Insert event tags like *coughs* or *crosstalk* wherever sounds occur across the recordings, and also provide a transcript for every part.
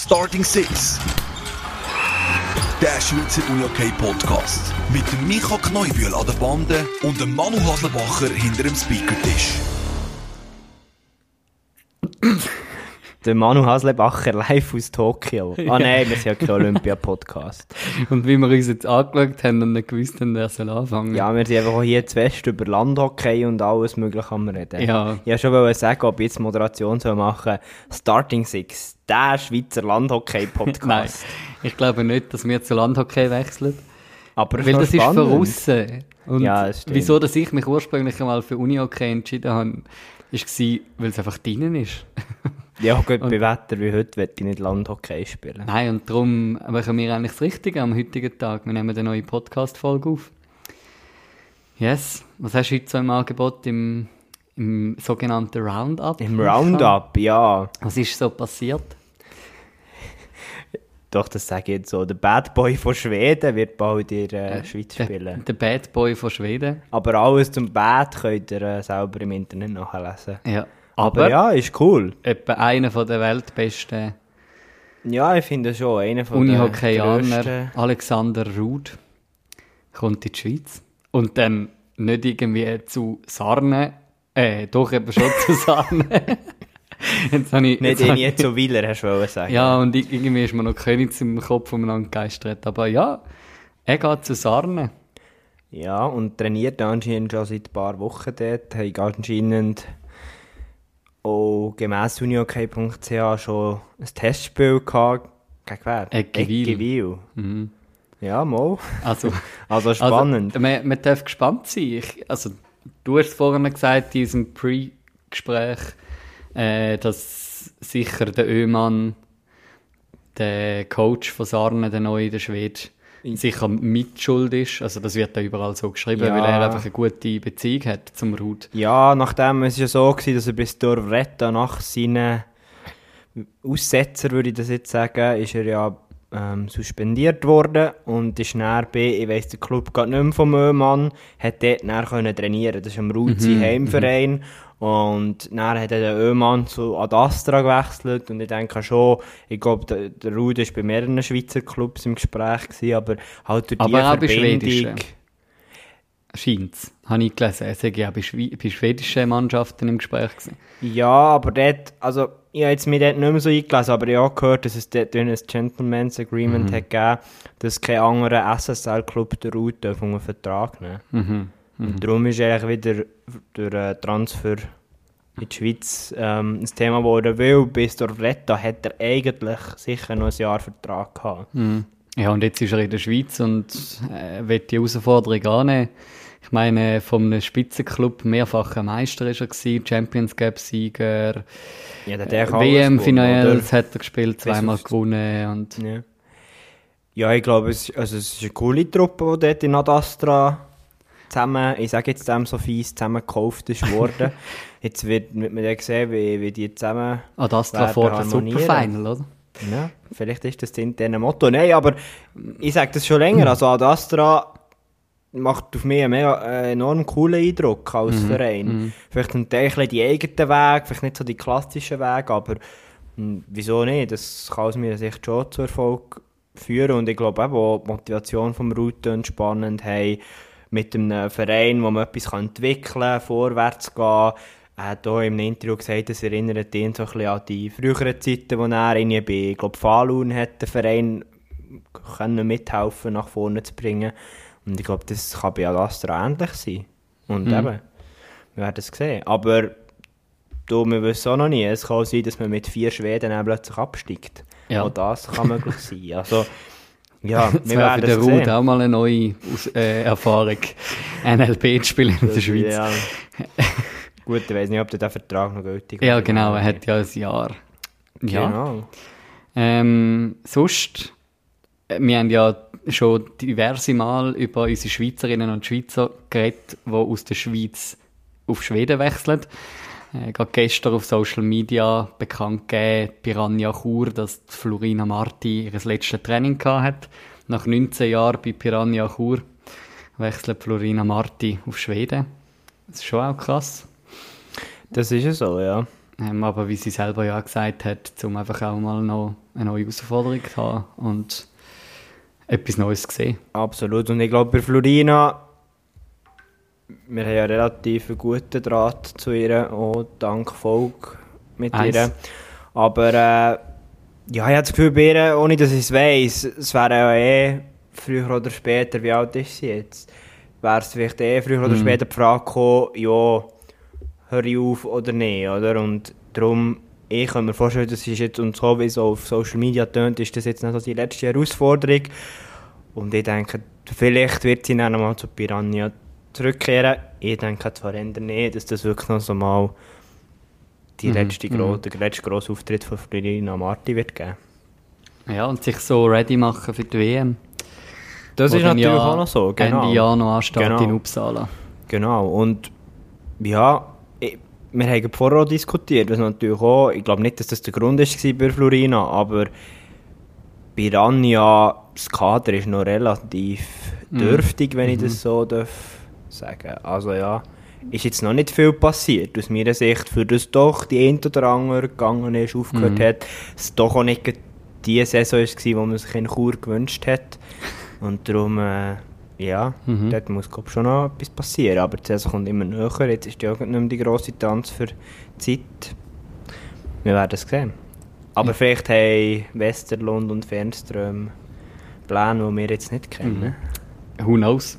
Starting Six. Der Schweizer UJK Podcast. Mit dem Micha Kneubühl an der Bande und dem Manu Haslebacher hinter dem Speakertisch. Der Manu Haslebacher live aus Tokio. Ah *laughs* nein, wir sind ja kein Olympia-Podcast. *laughs* Und wie wir uns jetzt angeschaut haben und nicht gewusst haben, wer soll anfangen. Ja, wir sind einfach auch hier zu Fest über Landhockey und alles mögliche am reden. Ja. Ich wollte schon sagen, ob ich jetzt Moderation soll machen Starting Six, der Schweizer *laughs* Nein, Landhockey-Podcast. ich glaube nicht, dass wir zu Landhockey wechseln. Aber Weil das ist spannend. voraus. Und Ja, das wieso, dass ich mich ursprünglich einmal für Unihockey entschieden habe, war, weil es einfach drinnen ist. Ja, gut, bei Wetter wie heute will ich nicht Landhockey spielen. Nein, und darum machen wir eigentlich das Richtige am heutigen Tag. Wir nehmen eine neue Podcast-Folge auf. Yes. Was hast du heute so im Angebot im, im sogenannten Roundup? Im Roundup, ja. Was ist so passiert? Doch, das sage ich jetzt so. Der Bad Boy von Schweden wird bald in der äh, Schweiz spielen. Der, der Bad Boy von Schweden. Aber alles zum Bad könnt ihr äh, selber im Internet nachlesen. Ja. Aber, Aber, ja, ist cool. etwa einer von der weltbesten Ja, ich finde schon, einer von der Unihockeyaner. Alexander Ruud, kommt in die Schweiz. Und dann nicht irgendwie zu Sarne, äh, doch eben schon zu *laughs* Sarne. jetzt habe ich, Nicht jetzt in habe zu Willer, hast du wollen sagen. Ja, und ich- irgendwie ist mir noch Königs im Kopf umeinander gegeistert. Aber ja, er geht zu Sarne. Ja, und trainiert anscheinend schon seit ein paar Wochen dort. Hat anscheinend auch gemäss unihockey.ch schon ein Testspiel gehabt. Gegen wer? Eggewil. Eggewil. Ja, mal. Also, *laughs* Also spannend. Also, man, man darf gespannt sein. Ich, also, du hast vorhin gesagt, in diesem Pre-Gespräch, äh, dass sicher der Ömann, der Coach von Sarne, der neue, der Schwede, sicher mitschuld ist. Also, das wird da überall so geschrieben, Ja. weil er einfach eine gute Beziehung hat zum Ruth. Ja, nachdem es ja so war, dass er bis Dorvretta nach seinen Aussetzer, würde ich das jetzt sagen, ist er ja ähm, suspendiert worden und ist dann bei, ich weiss, der Club geht nicht mehr vom Öhmann, hat dort dann können trainieren. Das ist am Ruth sein Heimverein. Und dann hat er den Öhmann zu Ad Astra gewechselt und ich denke schon, ich glaube, der, der Ruth war bei mehreren Schweizer Clubs im Gespräch, gewesen, aber halt durch die Aber bei Verbindung... schwedischen. Scheint's. Habe ich gelesen. Er sei ja bei, Schwe bei schwedischen Mannschaften im Gespräch gewesen. Ja, aber dort, also ich habe jetzt mir dort nicht mehr so eingelesen, aber ich habe gehört, dass es dort ein Gentleman's Agreement hat gegeben, dass kein anderer SSL-Club der Route auf einen Vertrag nehmen Und darum ist eigentlich wieder durch einen Transfer in die Schweiz ähm, ein Thema geworden, weil bis Dorretta hat er eigentlich sicher noch ein Jahr Vertrag gehabt. Ja, und jetzt ist er in der Schweiz und äh, will die Herausforderung annehmen. Ich meine, von einem Spitzenclub mehrfacher Meister ist er gewesen, Champions Ja, der hat eigentlich äh, WM-Finals gewonnen, hat er gespielt, zweimal gewonnen und? Ja. ja, ich glaube, es, also es ist eine coole Truppe, die dort in Adastra zusammen, ich sage jetzt dem so fies, zusammen gekauft ist worden. *laughs* jetzt wird, wird man dann sehen, wie, wie die zusammen das werden vor der. Superfinal, oder? Ja, vielleicht ist das das interne Motto. Nein, aber ich sage das schon länger. Also Ad Astra macht auf mich einen mega, äh, enorm coolen Eindruck als Verein. Vielleicht ein Teil die eigenen Weg, vielleicht nicht so die klassischen Wege, aber mh, wieso nicht? Das kann aus meiner Sicht schon zu Erfolg führen. Und ich glaube eben, auch die Motivation vom Routen spannend haben, mit einem Verein, wo man etwas entwickeln kann, vorwärts gehen. Er hat auch im Interview gesagt, es erinnert ihn so ein bisschen an die früheren Zeiten, wo er irgendwie bei, ich glaube, Falun hat den Verein können mithelfen, nach vorne zu bringen. Und ich glaube, das kann bei Alastra ähnlich sein. Und eben, wir werden es sehen. Aber du, wir wissen auch noch nie. Es kann sein, dass man mit vier Schweden dann plötzlich absteigt. Ja. Auch das kann möglich sein. Also, *laughs* ja, Das wir werden den es sehen. auch mal eine neue äh, Erfahrung, *laughs* NLP zu spielen in der Schweiz. Ja. *laughs* Gut, ich weiß nicht, ob der Vertrag noch gültig Ja, ist. genau, er hat ja ein Jahr. Ja. Genau. Ähm, sonst, äh, wir haben ja schon diverse Mal über unsere Schweizerinnen und Schweizer geredet, die aus der Schweiz auf Schweden wechseln. Äh, gerade gestern auf Social Media bekannt gegeben, Piranha Chur, dass Florina Marti ihr letztes Training hat. Nach 19 Jahren bei Piranha Chur wechselt Florina Marti auf Schweden. Das ist schon auch krass. Das ist ja so, ja. Ähm, aber wie sie selber ja gesagt hat, um einfach auch mal noch eine neue Herausforderung haben und etwas Neues sehen. Absolut. Und ich glaube, bei Florina, wir haben ja relativ einen guten Draht zu ihr, auch dank Volk mit Eins. ihr. Aber äh, ja, ich habe das Gefühl, bei ihr, ohne dass ich es weiss, es wäre ja eh früher oder später, wie alt ist sie jetzt? Wäre es vielleicht eh früher oder später die Frage gekommen, ja, hör ich auf oder nicht, oder? Und darum, ich kann mir vorstellen, das ist jetzt, und so wie es auf Social Media tönt, ist das jetzt nicht so die letzte Herausforderung. Und ich denke, vielleicht wird sie dann nochmal zu Piranha zurückkehren. Ich denke zwar eher nicht, dass das wirklich noch so mal die letzte, gro der letzte grosse Auftritt von Florina Marti wird geben. Ja, und sich so ready machen für die WM. Das wo ist natürlich ja auch noch so, genau. Ende Januar ansteht Genau. in Uppsala. Genau, und ja, wir haben vorher auch diskutiert, was natürlich auch, ich glaube nicht, dass das der Grund ist war bei Florina, aber bei Rania, das Kader ist noch relativ dürftig, wenn ich das so darf sagen. Also ja, ist jetzt noch nicht viel passiert, aus meiner Sicht, für das doch die ein oder andere gegangen ist, aufgehört hat, es doch auch nicht die Saison war, die man sich in Chur gewünscht hat. *laughs* Und darum, äh, ja, dort muss glaub, schon noch etwas passieren. Aber die Saison kommt immer näher. Jetzt ist ja nicht mehr die grosse Tanz für die Zeit. Wir werden es sehen. Aber vielleicht haben Westerlund und Fernström Pläne, die wir jetzt nicht kennen. Who knows?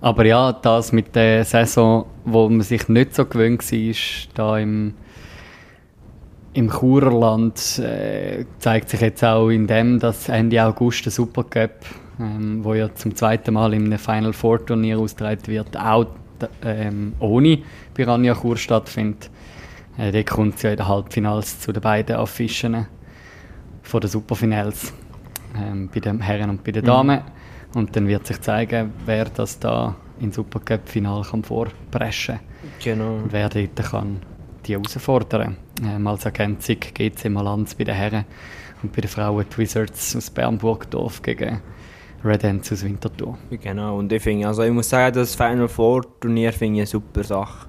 Aber ja, das mit der Saison, wo man sich nicht so gewöhnt war, da im, im Churerland, äh, zeigt sich jetzt auch in dem, dass Ende August der Supercup, ähm, wo ja zum zweiten Mal im Final Four Turnier ausgetragen wird, auch ähm, ohne Piranha Chur stattfindet. Äh, dort kommt es ja in den Halbfinals zu den beiden Affischen von den Superfinals ähm, bei den Herren und bei den Damen. Und dann wird sich zeigen, wer das da im Supercup-Final kann vorpreschen Genau. und wer dort kann die herausfordern. Ähm, als Ergänzung geht es im Allianz bei den Herren und bei den Frauen die Wizards aus Bernburgdorf gegen Red Ants aus Winterthur. Genau, und ich finde, also ich muss sagen, das Final Four Turnier finde ich eine super Sache.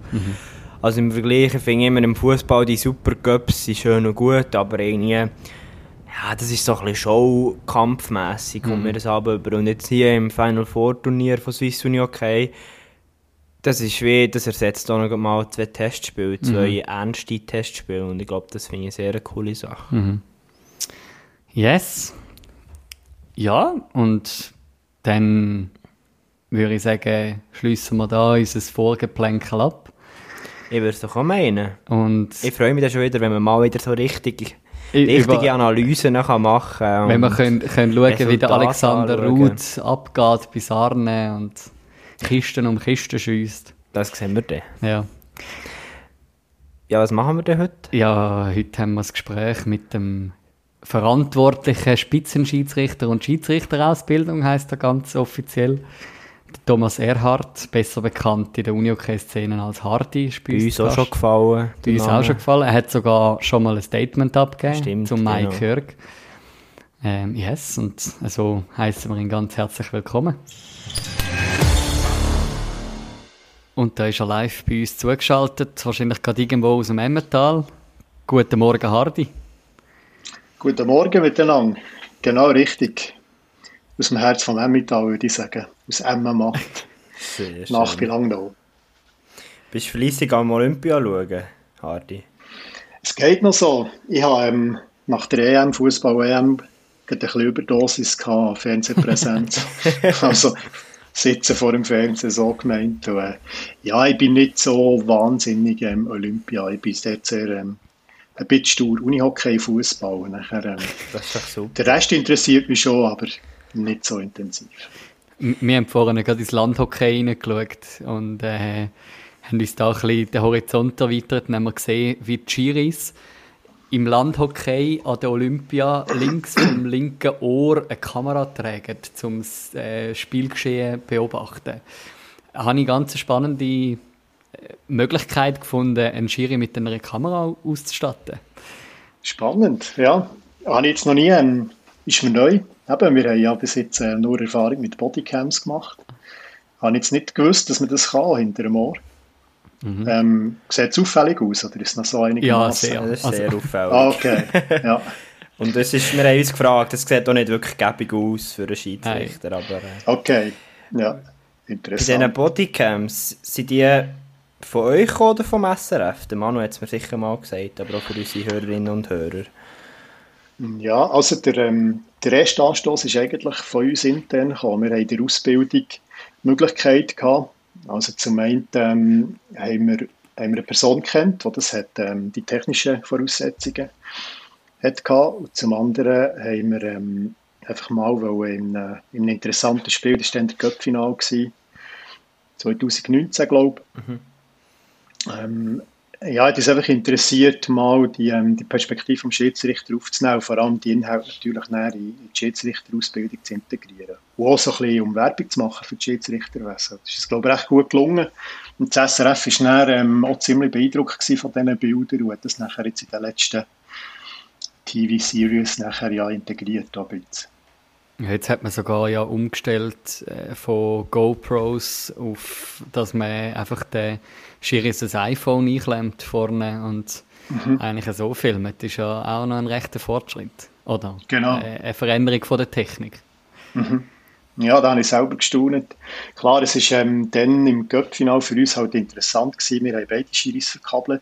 Also im Vergleich, ich finde immer im Fußball die Supercups sind schön und gut, aber irgendwie, ja, das ist so ein bisschen Show-kampfmässig, kommt mir das aber über. Und jetzt hier im Final Four Turnier von Swiss Uni Okay, das ist wie, das ersetzt auch noch mal zwei Testspiele, zwei ernste Testspiele und ich glaube, das finde ich eine sehr coole Sache. Yes. Ja, und dann würde ich sagen, schließen wir da unser Vorgeplänkel ab. Ich würde es doch auch meinen. Und Ich freue mich dann schon wieder, wenn man mal wieder so richtig, richtige Analysen machen kann. wenn wir können, können schauen, wie der Alexander. Ruth abgeht bei Sarne und Kisten um Kisten schießt. Das sehen wir dann. Ja. Ja, was machen wir denn heute? ja, heute haben wir das Gespräch mit dem verantwortlichen Spitzenschiedsrichter und Schiedsrichterausbildung, heißt er ganz offiziell. Thomas Erhardt, besser bekannt in der Unihockey-Szene als Hardy, Bei uns auch schon gefallen. Bei uns auch schon gefallen. Er hat sogar schon mal ein Statement abgegeben Stimmt, zum Mike genau. Kirk. Ähm, yes, und so heißen wir ihn ganz herzlich willkommen. Und da ist er live bei uns zugeschaltet, wahrscheinlich gerade irgendwo aus dem Emmental. Guten Morgen, Hardy. Guten Morgen miteinander. Genau richtig. Aus dem Herz vom Emmental würde ich sagen. Aus Emmen macht. Sehr *laughs* Nach schön. Bilangnau. Bist du fleissig am Olympia schauen, Hardy? Es geht noch so. Ich habe ähm, nach der EM, Fußball-EM, gerade ein bisschen Überdosis gehabt Fernsehpräsenz. *laughs* *laughs* also sitzen vor dem Fernsehen so gemeint. Und, äh, ja, ich bin nicht so wahnsinnig ähm, Olympia. Ich bin dort sehr ähm, ein bisschen stur. Unihockey, Fußball. Nachher, ähm, Das ist doch super. der Rest interessiert mich schon, aber nicht so intensiv. Wir haben vorhin gerade ins Landhockey reingeschaut und äh, haben uns da ein bisschen den Horizont erweitert und haben gesehen, wie die Schiris im Landhockey an der Olympia links vom *coughs* linken Ohr eine Kamera tragen, um das äh, Spielgeschehen zu beobachten. Da habe ich ganz spannende Möglichkeit gefunden, einen Schiri mit einer Kamera auszustatten. Spannend, ja. Habe ich jetzt noch nie, ähm, ist mir neu. Eben, wir haben ja bis jetzt äh, nur Erfahrung mit Bodycams gemacht. Habe jetzt nicht gewusst, dass man das kann hinter dem Ohr. Ähm, sieht es auffällig aus, oder ist es noch so einigermaßen? Ja, Das ist Also- sehr auffällig. Ah, okay, ja. *laughs* Und das ist, wir haben uns gefragt, das sieht auch nicht wirklich gäbig aus für einen Schiedsrichter, aber... Äh, okay, ja, interessant. Bei diesen Bodycams, sind die von euch oder vom SRF? Der Manu hat es mir sicher mal gesagt, aber auch für unsere Hörerinnen und Hörer. Ja, also der, ähm, der erste Anstoß ist eigentlich von uns intern gekommen. Wir haben in der Ausbildung die Möglichkeit gehabt, also zum einen ähm, haben, wir, haben wir eine Person kennt, die das hat, ähm, die technischen Voraussetzungen hat gehabt. Und zum anderen haben wir ähm, einfach mal, weil in, äh, in einem interessanten Spiel, das war dann der Cup-Final, 2019, glaube ich, mhm. Ähm, ja, es ist einfach interessiert, mal die, ähm, die Perspektive vom Schiedsrichter aufzunehmen, vor allem die Inhalte natürlich näher in, die Schiedsrichterausbildung zu integrieren. Und auch so ein bisschen um Werbung zu machen für die Schiedsrichterwesen. Das ist, glaube ich, recht gut gelungen. Und das SRF war dann, ähm, auch ziemlich beeindruckt von diesen Bildern und hat das nachher jetzt in den letzten TV-Series nachher ja integriert. Jetzt hat man sogar ja umgestellt äh, von GoPros auf, dass man einfach den Schiris ein iPhone einklemmt vorne und mhm. eigentlich so filmt. Das ist ja auch noch ein rechter Fortschritt. Oder genau. Äh, eine Veränderung von der Technik. Mhm. Ja, da habe ich selber gestaunt. Klar, es war ähm, dann im Cup-Final für uns halt interessant gewesen. Wir haben beide Schiris verkabelt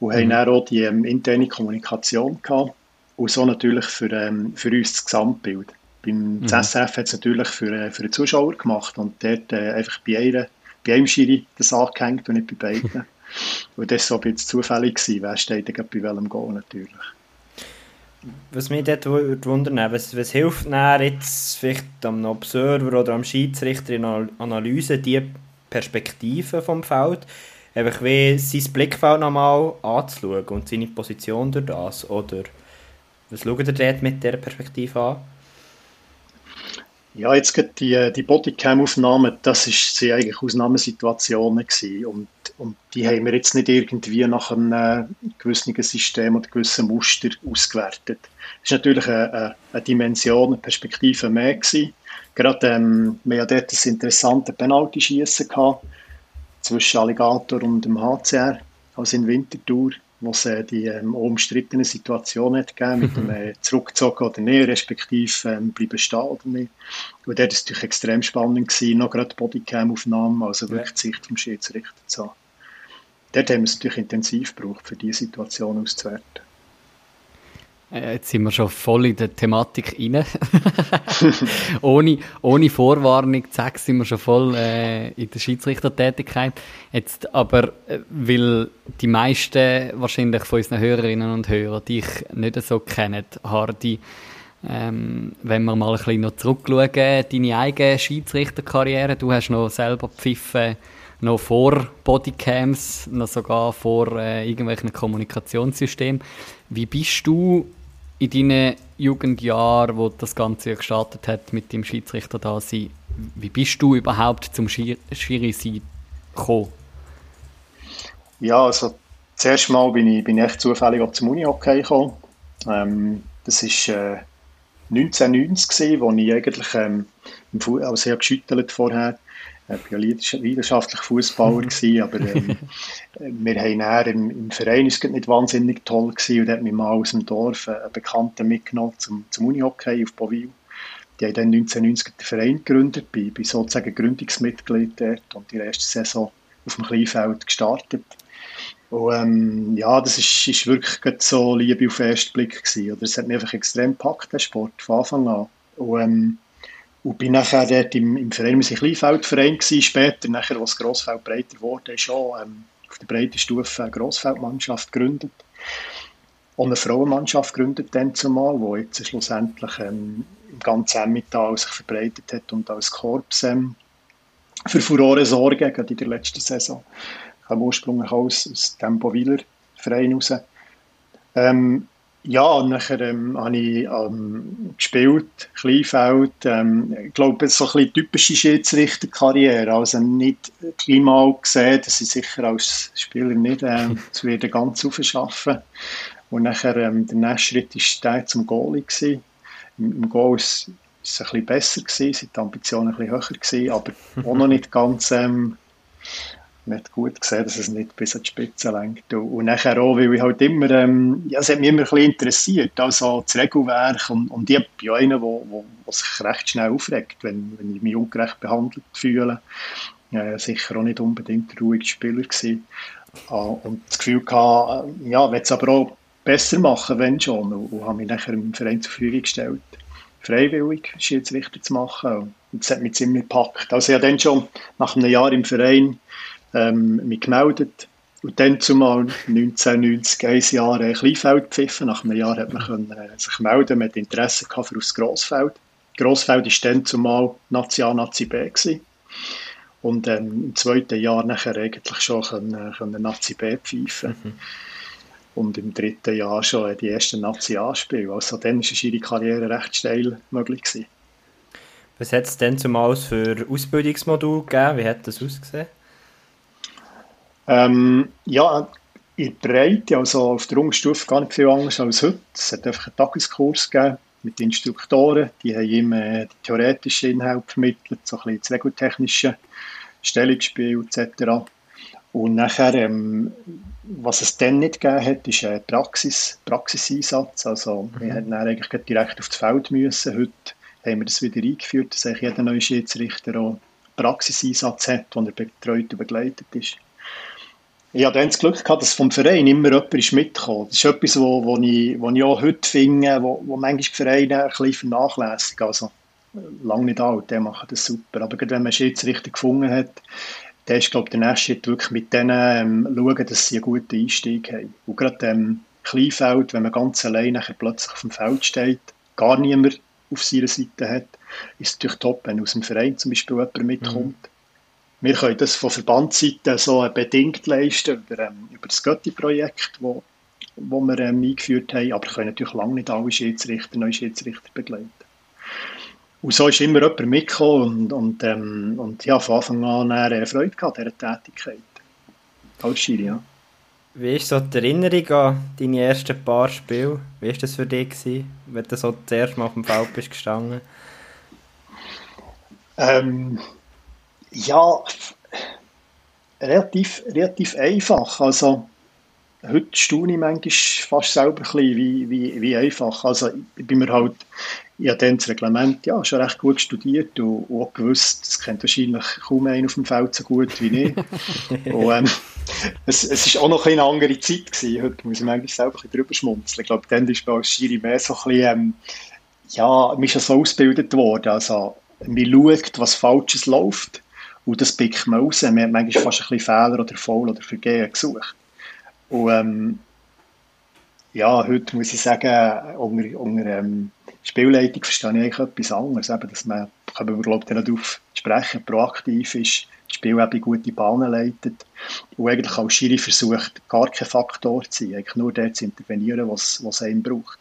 und mhm. haben dann auch die ähm, interne Kommunikation gehabt. Und so natürlich für, ähm, für uns das Gesamtbild. Beim mhm. SRF hat es natürlich für, äh, für den Zuschauer gemacht und dort äh, einfach bei, einer, bei einem Schiri das angehängt und nicht bei beiden. *laughs* und das war so ein bisschen zufällig, gewesen, wer steht denn bei welchem Goal natürlich. Was mich dort wundern was, was hilft jetzt vielleicht am Observer oder am Schiedsrichter in der Analyse die Perspektive vom Feld, einfach wie sein Blickfeld nochmal anzuschauen und seine Position durch das, oder was schaut ihr dort mit dieser Perspektive an? Ja, jetzt gerade die, die Bodycam-Aufnahmen, das ist sie eigentlich Ausnahmesituationen gewesen. Und, und die haben wir jetzt nicht irgendwie nach einem äh, gewissen System oder gewissen Muster ausgewertet. Das ist natürlich eine, eine Dimension, eine Perspektive mehr gewesen. Gerade, ähm, wir hatten dort ein interessantes Penalty-Schießen zwischen Alligator und dem HCR, also in Winterthur wo es äh, die ähm, umstrittene Situation hat gegeben, mit *laughs* dem äh, Zurückgezogen oder nicht, respektive ähm, bleiben stehen oder nicht. Und dort war es natürlich extrem spannend, gewesen, noch gerade Bodycam-Aufnahmen, also wirklich die Sicht vom Schiedsrichter zu haben. Dort haben wir es natürlich intensiv gebraucht, für diese Situation auszuwerten. Äh, jetzt sind wir schon voll in der Thematik rein. *laughs* ohne, ohne Vorwarnung, zack, sind wir schon voll äh, in der Schiedsrichtertätigkeit. Jetzt aber, äh, weil die meisten wahrscheinlich von unseren Hörerinnen und Hörern dich nicht so kennen, Hardy, ähm, wenn wir mal ein bisschen noch zurückschauen, deine eigene Schiedsrichterkarriere, du hast noch selber pfiffen, noch vor Bodycams, noch sogar vor äh, irgendwelchen Kommunikationssystemen. Wie bist du in deinen Jugendjahren, wo das Ganze gestartet hat mit dem Schiedsrichter da sein, wie bist du überhaupt zum Schiri sein gekommen? Ja, also zuerst mal bin ich, bin echt zufällig auf zum Unihockey gekommen. Ähm, das war äh, 1990 gewesen, wo ich eigentlich ähm, also ich geschüttelt vorher ich war ja leidenschaftlich Fußballer, *laughs* aber ähm, wir haben dann im, im Verein ist nicht wahnsinnig toll gewesen, und hat mich mal aus dem Dorf einen Bekannten mitgenommen zum, zum Unihockey auf Bovil. Die haben dann 1990 den Verein gegründet, bin, bin sozusagen Gründungsmitglied dort und die erste Saison auf dem Kleinfeld gestartet. Und ähm, ja, das ist, ist wirklich so Liebe auf den ersten Blick gewesen. Oder es hat mich einfach extrem gepackt, der Sport, von Anfang an. Und, ähm, und bin nachher dort im, im Verein, waren Kleinfeldverein gewesen, später, nachher, als Grossfeld breiter wurde, schon ähm, auf der breiten Stufe eine Grossfeldmannschaft gegründet. Und eine Frauenmannschaft gegründet dann zumal, die jetzt schlussendlich ähm, im ganzen Emmental sich verbreitet hat und als Korps ähm, für Furore sorgen, gerade in der letzten Saison. Ich komme ursprünglich aus, aus dem Bowiler Verein heraus. Ähm, ja, und nachher ähm, habe ich ähm, gespielt, Kleinfeld. Ähm, ich glaube, so ein bisschen typische Schiedsrichterkarriere. Also nicht kleinmal gesehen, dass ich sicher als Spieler nicht ähm, *laughs* zu wieder ganz aufschaffen. Und nachher, ähm, der nächste Schritt war der zum Goalie. Gewesen. Im, Im Goal war es ein bisschen besser, gewesen, sind die Ambitionen ein bisschen höher gewesen, aber auch noch *laughs* nicht ganz... Ähm, man hat gut gesehen, dass es nicht bis an die Spitze lenkt. Und, nachher auch, weil ich halt immer, ähm, ja, es hat mich immer ein bisschen interessiert, also das Regelwerk und, und ich bin ja einer, der sich recht schnell aufregt, wenn, wenn ich mich ungerecht behandelt fühle. Äh, sicher auch nicht unbedingt der ruhige Spieler gewesen. Äh, und das Gefühl gehabt, äh, ja, will es aber auch besser machen, wenn schon, und, und habe mich nachher im Verein zur Verfügung gestellt freiwillig Schiedsrichter zu machen. Und das hat mich ziemlich gepackt. Also ich habe dann schon nach einem Jahr im Verein ähm, mich gemeldet und dann zumal 1990 ein Jahr äh, Kleinfeld gepfiffen. Nach einem Jahr hat man können, äh, sich melden, hat Interesse gehabt für das Grossfeld. Grossfeld war dann zumal Nazi A, Nazi B gewesen. Und ähm, im zweiten Jahr nachher eigentlich schon können, können Nazi B pfeifen. Mhm. Und im dritten Jahr schon die ersten Nazi-A-Spiele. Also dann war ihre Karriere recht steil möglich. Gewesen. Was hat es denn zumal für Ausbildungsmodul gegeben? Wie hat das ausgesehen? Ähm, ja, in der Breite, also auf der Unterstufe gar nicht viel anders als heute. Es hat einfach einen Tageskurs gegeben mit Instruktoren, die haben ihm äh, die theoretischen Inhalte vermittelt, so ein bisschen das regeltechnische Stellungsspiel etc. Und nachher, ähm, was es dann nicht gegeben hat, ist ein Praxis, Praxiseinsatz. Also mhm. wir hätten eigentlich direkt auf das Feld müssen. Heute haben wir das wieder eingeführt, dass eigentlich jeder neue Schiedsrichter auch Praxiseinsatz hat, wo er betreut und begleitet ist. Ich hatte das Glück gehabt, dass vom Verein immer jemand ist mitgekommen. Das ist etwas, wo, wo, ich, wo ich auch heute finde, wo, wo manchmal die Vereine ein bisschen vernachlässigen. Also, lange nicht alt, die machen das super. Aber gerade wenn man einen Schiedsrichter gefunden hat, dann ist, glaube ich, der nächste Schritt wirklich mit denen ähm, schauen, dass sie einen guten Einstieg haben. Und gerade im Kleinfeld, wenn man ganz allein plötzlich auf dem Feld steht, gar niemand auf seiner Seite hat, ist es natürlich top, wenn aus dem Verein zum Beispiel jemand mitkommt. Mhm. Wir können das von Verbandsseite so bedingt leisten, über, ähm, über das Götti-Projekt, wo, wo wir ähm, eingeführt haben, aber können natürlich lange nicht alle Schiedsrichter, neue Schiedsrichter begleiten. Und so ist immer jemand mitgekommen und, und, ähm, und ja, von Anfang an eine Freude gehabt, dieser Tätigkeit. Als Schiri, ja. Wie ist so die Erinnerung an deine ersten paar Spiele? Wie war das für dich, gewesen, wenn du so das erste Mal auf dem Feld bist gestanden? Ähm, ja, relativ, relativ einfach. Also, heute staune ich manchmal fast selber ein bisschen, wie, wie, wie einfach. Also, ich bin mir halt ich habe dann das Reglement ja, schon recht gut studiert und, auch gewusst, es kennt wahrscheinlich kaum einen auf dem Feld so gut wie ich. *laughs* und, ähm, es, es auch noch eine andere Zeit gewesen. Heute muss ich manchmal selber ein drüber schmunzeln. Ich glaube, dann ist als Schiri mehr so ein bisschen, ähm, ja, man ist schon so ausgebildet worden. Also, man schaut, was Falsches läuft und das pickt man raus. Man hat manchmal fast ein bisschen Fehler oder Foul oder Vergehen gesucht. Und ähm, ja, heute muss ich sagen, unter, unter ähm, Spielleitung verstehe ich eigentlich etwas anderes. Eben, dass man, können wir glaube ich, darauf sprechen, proaktiv ist, das Spiel eben gute Bahnen leitet und eigentlich als Schiri versucht, gar kein Faktor zu sein, eigentlich nur dort zu intervenieren, was, was einem braucht.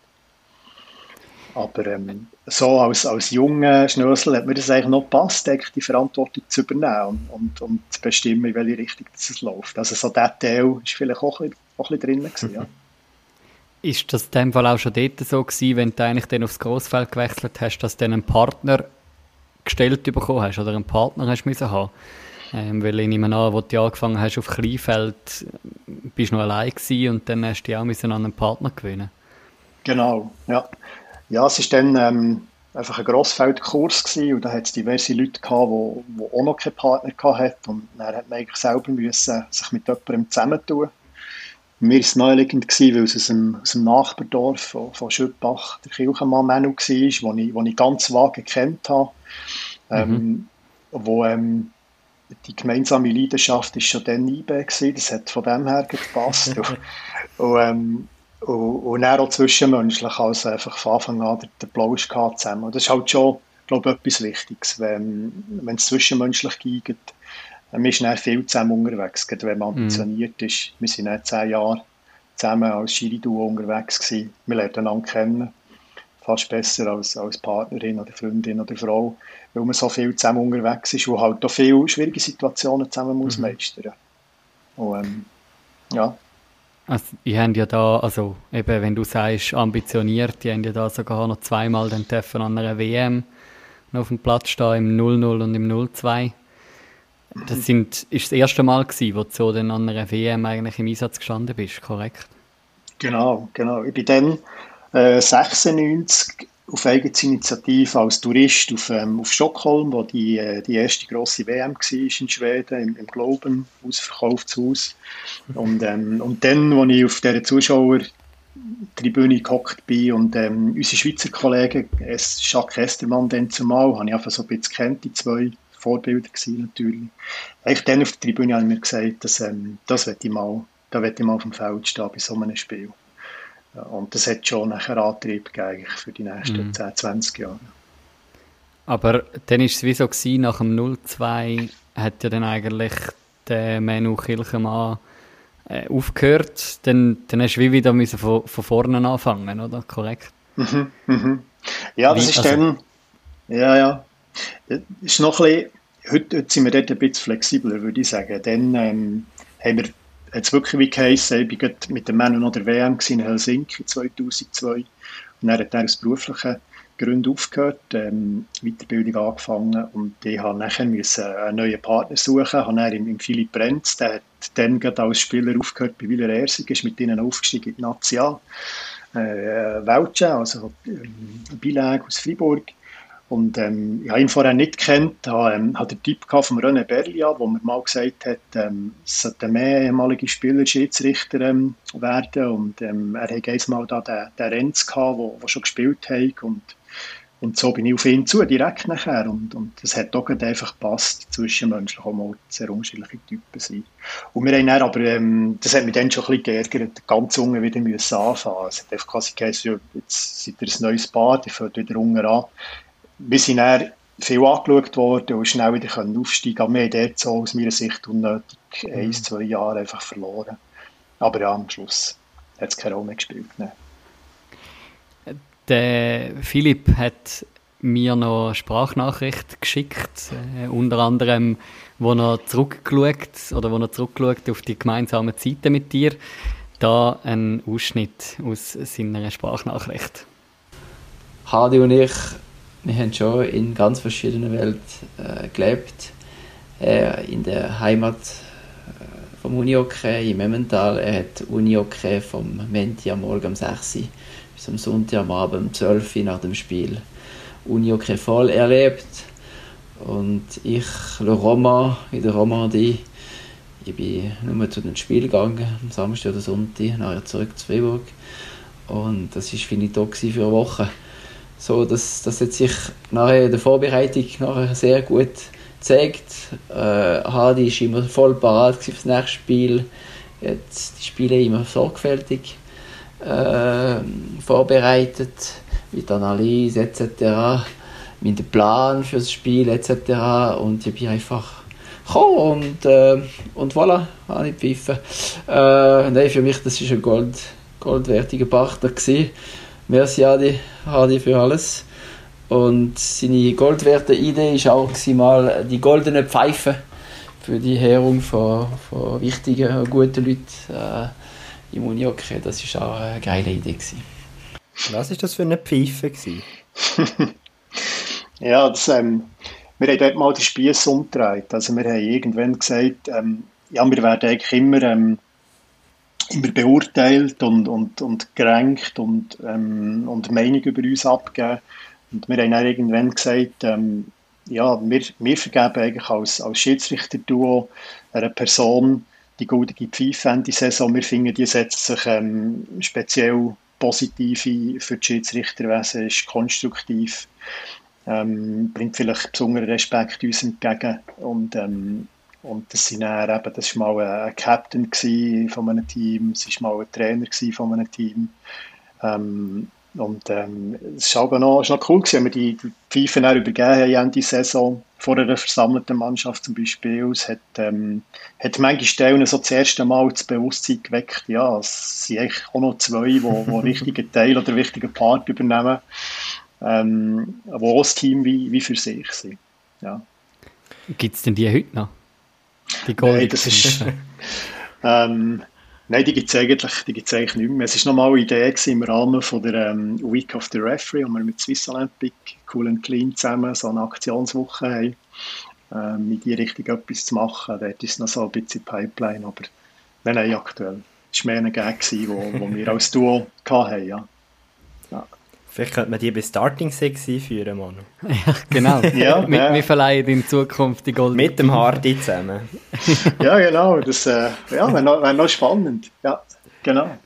Aber ähm, so als, als junger Schnösel hat mir das eigentlich noch gepasst, die Verantwortung zu übernehmen und, und, und zu bestimmen, in welche Richtung es läuft. Also so der Teil war vielleicht auch ein bisschen, auch ein bisschen drin. Gewesen, ja. *laughs* Ist das in dem Fall auch schon dort so gewesen, wenn du eigentlich dann aufs Grossfeld gewechselt hast, dass du dann einen Partner gestellt bekommen hast oder einen Partner hast müssen haben? Ähm, weil ich nehme an, als du angefangen hast auf Kleinfeld, bist du noch allein gewesen und dann hast du dich auch müssen an einen Partner gewöhnen. Genau, ja. Ja, es war dann ähm, einfach ein Grossfeldkurs gewesen und da hat es diverse Leute gehabt, die, die auch noch keinen Partner hatten und dann hat man eigentlich selber müssen sich mit jemandem zusammentun mir war es naheliegend, gewesen, weil es aus dem, aus dem Nachbardorf von, von Schüttbach der Kirchenmann Menno war, den ich, ich ganz vage gekannt habe. Ähm, mhm. wo ähm, die gemeinsame Leidenschaft ist schon dann gewesen, das hat von dem her gepasst. *laughs* und, und, ähm, und, und dann auch zwischenmenschlich, also einfach von Anfang an der, der Plausch zusammen. Und das ist halt schon, glaube ich, etwas Wichtiges, wenn, wenn es zwischenmenschlich geht man ist dann viel zusammen unterwegs, gerade wenn man mhm. ambitioniert mm. ist. Wir sind dann zehn Jahre zusammen als Schiri-Duo unterwegs gewesen. Wir lernen einander kennen, fast besser als, als Partnerin oder Freundin oder Frau, weil man so viel zusammen unterwegs ist und halt auch viele schwierige Situationen zusammen muss mm. meistern. Und, ähm, ja. Also, ihr habt ja da, also eben, wenn du sagst, ambitioniert, die haben ja da sogar noch zweimal den an einer WM auf dem Platz stehen, im 0-0 und im 0-2. das sind, ist das erste Mal gewesen, wo du so dann an einer WM eigentlich im Einsatz gestanden bist, korrekt? Genau, genau. Ich bin dann äh, 96 auf Eigeninitiative als Tourist auf, ähm, auf Stockholm, wo die, äh, die erste grosse WM war in Schweden, im, im Globen, ausverkauftes Haus. Und, ähm, und dann, als ich auf dieser Zuschauertribüne gehockt bin und ähm, unsere Schweizer Kollegen, Jacques Estermann dann zumal, habe ich einfach so ein bisschen kennt, die zwei Vorbilder gewesen, natürlich. Eigentlich dann auf der Tribüne habe ich mir gesagt, dass, ähm, das ich mal, da möchte ich mal auf dem Feld stehen bei so einem Spiel. Und das hat schon nachher Antrieb gegeben für die nächsten mhm. 10, 20 Jahre. Aber dann war es wie so, gewesen, nach dem 0-2 hat ja dann eigentlich der Menu Kirchenmann äh, aufgehört. Dann, dann hast du wie wieder müssen von, von vorne anfangen, oder? Korrekt? Mhm, mhm. Ja, das wie, ist also, dann... Ja, ja. Das ist noch ein bisschen, heute, heute sind wir dort ein bisschen flexibler, würde ich sagen. Dann ähm, haben wir hat es wirklich wie geheissen, ich war mit den Männern noch der WM in Helsinki 2002 und dann hat er aus beruflichen Gründen aufgehört, ähm, Weiterbildung angefangen. Und ich habe nachher müssen einen neuen Partner suchen, habe dann im, Philipp Brenz, der hat dann gerade als Spieler aufgehört bei Willer Ersig, ist mit ihnen aufgestiegen in die National, äh, Welche, also ähm, Bilag aus Freiburg und ähm, ich habe ihn vorher nicht gekannt, habe, ähm, habe den Tipp von René Berlia, wo mir mal gesagt hat, ähm, es sollten mehr ehemalige Spieler Schiedsrichter ähm, werden. Und ähm, er hatte einmal da den, den Renz wo schon gespielt hat. Und, und so bin ich auf ihn zu, direkt nachher. Und, und das hat auch einfach gepasst, zwischenmenschlich auch mal sehr unterschiedliche Typen sein. Und wir haben dann aber, ähm, das hat mich dann schon ein bisschen geärgert, ganz unten wieder müssen anfangen. Es hat einfach quasi geheißen, jetzt seid ihr ein neues Paar, ihr fährt wieder unten an wir sind dann viel angeschaut worden und schnell wieder können aufsteigen können. Wir haben dort so aus meiner Sicht unnötig mhm. ein, zwei Jahre einfach verloren. Aber ja, am Schluss hat es keine Rolle mehr gespielt. Ne. Der Philipp hat mir noch eine Sprachnachricht geschickt, äh, unter anderem, wo er zurückgeschaut oder wo er zurückgeschaut auf die gemeinsamen Zeiten mit dir. Da ein Ausschnitt aus seiner Sprachnachricht. Hadi und ich wir haben schon in ganz verschiedenen Welten äh, gelebt. Er in der Heimat äh, vom Unihockey im Emmental. Er hat Unihockey vom Menti am Morgen um 6 Uhr bis am Sonntag am Abend um 12 Uhr nach dem Spiel Unihockey voll erlebt. Und ich, Le Roman, in der Romandie, ich bin nur zu den Spielen gegangen, am Samstag oder Sonntag, nachher zurück zu Freiburg. Und das war finito für eine Woche. So, das, das hat sich nachher in der Vorbereitung nachher sehr gut gezeigt. Äh, Hardy war immer voll parat das nächste Spiel. Jetzt die Spiele immer sorgfältig äh, vorbereitet, mit Analyse etc., mit dem Plan für das Spiel etc. Und ich bin einfach gekommen und, äh, und voilà, habe ich gepfiffen. Äh, nein, für mich das war ein Gold, goldwertiger Partner. Gewesen. Merci Adi, Adi für alles. Und seine goldwerte Idee war auch mal die goldene Pfeife für die Herung von, von wichtigen und guten Leuten äh, im Unihockey. Das war auch eine geile Idee. Gewesen. Was war das für eine Pfeife? *laughs* ja, das, ähm, wir haben dort mal den Spieß umgedreht. Also wir haben irgendwann gesagt, ähm, ja, wir werden eigentlich immer ähm, immer beurteilt und, und, und gerankt und, ähm, und Meinung über uns abgeben. Und wir haben dann irgendwann gesagt, ähm, ja, wir, wir vergeben eigentlich als, als Schiedsrichter-Duo einer Person die goldige Pfeife Ende Saison. Wir finden, die setzt sich ähm, speziell positiv für die Schiedsrichterwesen, ist konstruktiv, ähm, bringt vielleicht besonderen Respekt uns entgegen und ähm, und das, sind dann eben, das war mal ein Captain von einem Team, es war mal ein Trainer von einem Team. Ähm, und ähm, es war noch, noch cool, gewesen, wenn wir die, die Pfeifen dann übergeben haben Ende Saison vor einer versammelten Mannschaft zum Beispiel. Es hat, ähm, hat manche Stellen so das erste Mal das Bewusstsein geweckt, ja, es sind eigentlich auch noch zwei, die, die *laughs* wichtigen Teil oder wichtigen Part übernehmen, ähm, die auch das Team wie, wie für sich sind. Ja. Gibt es denn die heute noch? Die Nein, das ist, *laughs* ähm, nein, die gibt es eigentlich, eigentlich nicht mehr. Es war nochmal eine Idee im Rahmen von der ähm, Week of the Referee, wo wir mit Swiss Olympic Cool and Clean zusammen so eine Aktionswoche haben. ähm, in die Richtung etwas zu machen. Dort ist noch so ein bisschen Pipeline, aber nein, nein, aktuell. Es war mehr ein Gag, den wir *laughs* als Duo hatten, ja. ja. Vielleicht könnte man die bei Starting Six einführen, Manu. Ja, genau. *laughs* ja, wir, ja. wir verleihen in Zukunft die Gold. Mit dem Hardy zusammen. *laughs* ja, genau. Das äh, ja, wäre noch, wär noch spannend. Ja, genau.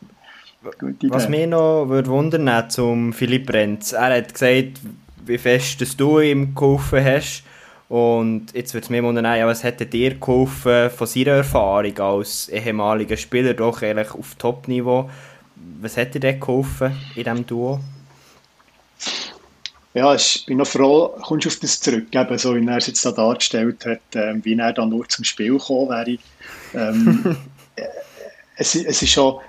Was mich noch würde wundern zum Philipp Renz. Er hat gesagt, wie fest dass du ihm geholfen hast. Und jetzt würde es mir wundern, ja, was hätte dir geholfen von seiner Erfahrung als ehemaliger Spieler, doch eigentlich auf Top-Niveau? Was hätte dir geholfen in diesem Duo? Ja, ich bin noch froh, kommst du auf das zurück, eben so wie er es jetzt da dargestellt hat, äh, wie er dann nur zum Spiel gekommen wäre. Ähm, *laughs* es, es ist schon,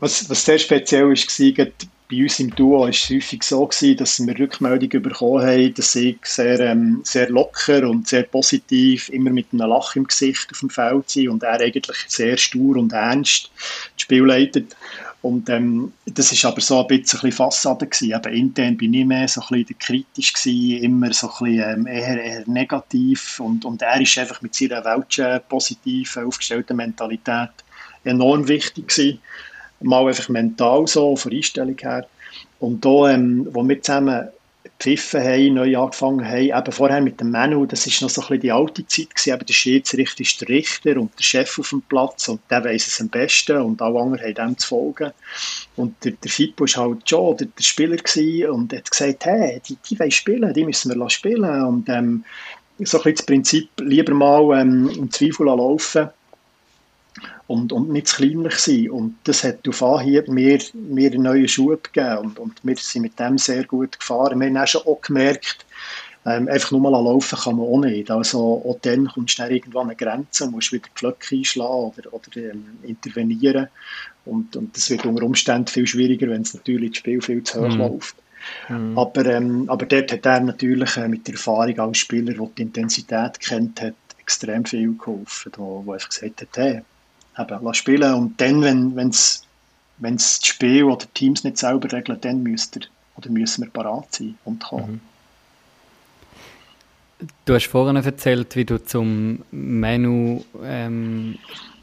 was, was sehr speziell war, bei uns im Duo war es häufig so, gewesen, dass wir Rückmeldungen bekommen haben, dass ich sehr, ähm, sehr locker und sehr positiv, immer mit einem Lach im Gesicht auf dem Feld sind und er eigentlich sehr stur und ernst das Spiel leitet. Und ähm, das ist aber so ein bisschen Fassade gewesen. Eben intern bin ich mehr so ein bisschen kritisch gewesen, immer so ein bisschen ähm, eher, eher negativ und, und er ist einfach mit seiner welchen positiven, aufgestellten Mentalität enorm wichtig gewesen mal einfach mental so, von Einstellung her. Und da, ähm, wo wir zusammen gepfiffen haben, neu angefangen haben, eben vorher mit dem Manu, das ist noch so ein bisschen die alte Zeit gewesen, eben der Schiedsrichter ist der Richter und der Chef auf dem Platz und der weiß es am besten und alle anderen haben dem zu folgen. Und der, der Fippo war halt schon der, der Spieler gewesen und hat gesagt, hey, die, die wollen spielen, die müssen wir spielen. Und ähm, so ein bisschen das Prinzip, lieber mal ähm, im Zweifel laufen und, und nicht zu kleinlich sein. Und das hat auf Anhieb mir, mir einen neuen Schub gegeben und, und wir sind mit dem sehr gut gefahren. Wir haben auch schon auch gemerkt, ähm, einfach nur mal laufen kann man auch nicht. Also auch dann kommst du dann irgendwann an eine Grenze, musst wieder die Flöcke einschlagen oder, oder ähm, intervenieren. Und, und das wird unter Umständen viel schwieriger, wenn es natürlich das Spiel viel zu hoch mhm. läuft. Mhm. Aber, ähm, aber dort hat er natürlich äh, mit der Erfahrung als Spieler, der die Intensität kennt hat, extrem viel geholfen, wo, wo einfach gesagt hat, hey, eben, spielen und dann, wenn es wenn das Spiel oder Teams nicht selber regeln, dann müsst ihr, oder müssen wir parat sein und kommen. Mhm. Du hast vorhin erzählt, wie du zum Menü ähm,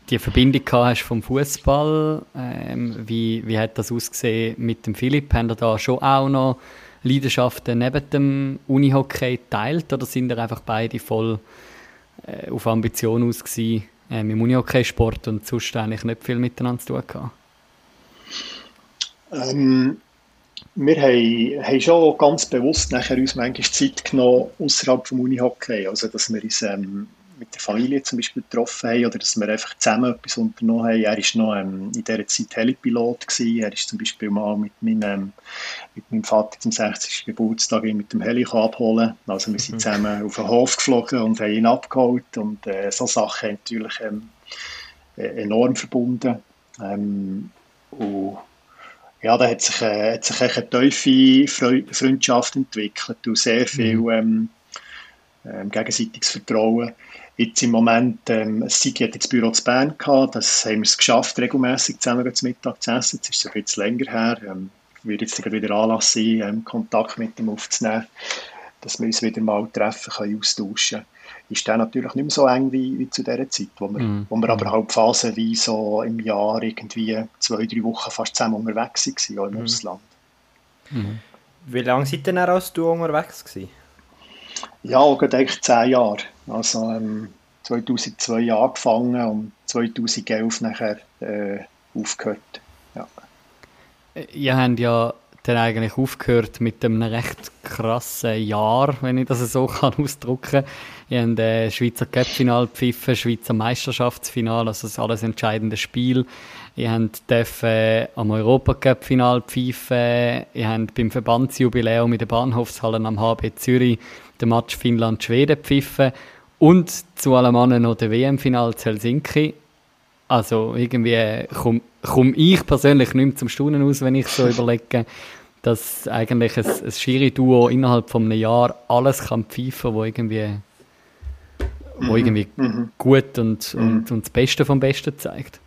die Verbindung hast vom Fußball. Ähm, wie, wie hat das ausgesehen mit dem Philipp? Haben ihr da schon auch noch Leidenschaften neben dem Unihockey geteilt oder sind ihr einfach beide voll äh, auf Ambition aus ähm, im Unihockey-Sport und sonst eigentlich nicht viel miteinander zu tun gehabt? Ähm, wir haben, haben schon ganz bewusst nachher uns manchmal Zeit genommen außerhalb vom Unihockey, also dass wir uns ähm, mit der Familie zum Beispiel getroffen haben oder dass wir einfach zusammen etwas unternommen haben. Er war noch ähm, in dieser Zeit Helipilot. Gewesen. Er ist zum Beispiel mal mit meinem, mit meinem Vater zum 60. Geburtstag mit dem Heli abholen. Also wir sind mhm. zusammen auf den Hof geflogen und haben ihn abgeholt und äh, so Sachen haben natürlich ähm, äh, enorm verbunden. Ähm, und ja, da hat sich, äh, hat sich eine tiefe Freundschaft entwickelt und sehr viel mhm. ähm, ähm, gegenseitiges Vertrauen. Jetzt im Moment, ähm, Sigi hat jetzt das Büro zu Bern gehabt, das haben wir es geschafft, regelmäßig zusammen zum Mittag zu essen. Jetzt ist es ein bisschen länger her. Ähm, wird jetzt wieder Anlass sein, ähm, Kontakt mit ihm aufzunehmen, dass wir uns wieder mal treffen können, austauschen ist dann natürlich nicht mehr so eng wie, wie zu dieser Zeit, wo wir, mm. wo wir aber halt phasenweise so im Jahr irgendwie zwei, drei Wochen fast zusammen unterwegs waren, auch im mm. Ausland. Mm. Wie lange seid ihr dann als du unterwegs gewesen? Ja, eigentlich zehn Jahre. Also ähm, 2002 angefangen und 2011 nachher äh, aufgehört. Ja. Ihr habt ja dann eigentlich aufgehört mit einem recht krassen Jahr, wenn ich das so *laughs* kann ausdrücken kann. Ihr habt äh, Schweizer Cup-Final gepfiffen, Schweizer Meisterschaftsfinal, also das alles entscheidende Spiel. Ihr habt dürfen am Europacup-Final pfeifen. Ihr habt beim Verbandsjubiläum mit der Bahnhofshallen am HB Zürich den Match Finnland-Schweden pfiffen. Und zu allem anderen noch der WM-Final zu Helsinki. Also irgendwie komme komm ich persönlich nicht mehr zum Staunen aus, wenn ich so *laughs* überlege, dass eigentlich ein, ein Schiri-Duo innerhalb von einem Jahr alles kann pfeifen, wo irgendwie, wo mhm. irgendwie mhm. gut und, mhm. und, und das Beste vom Besten zeigt.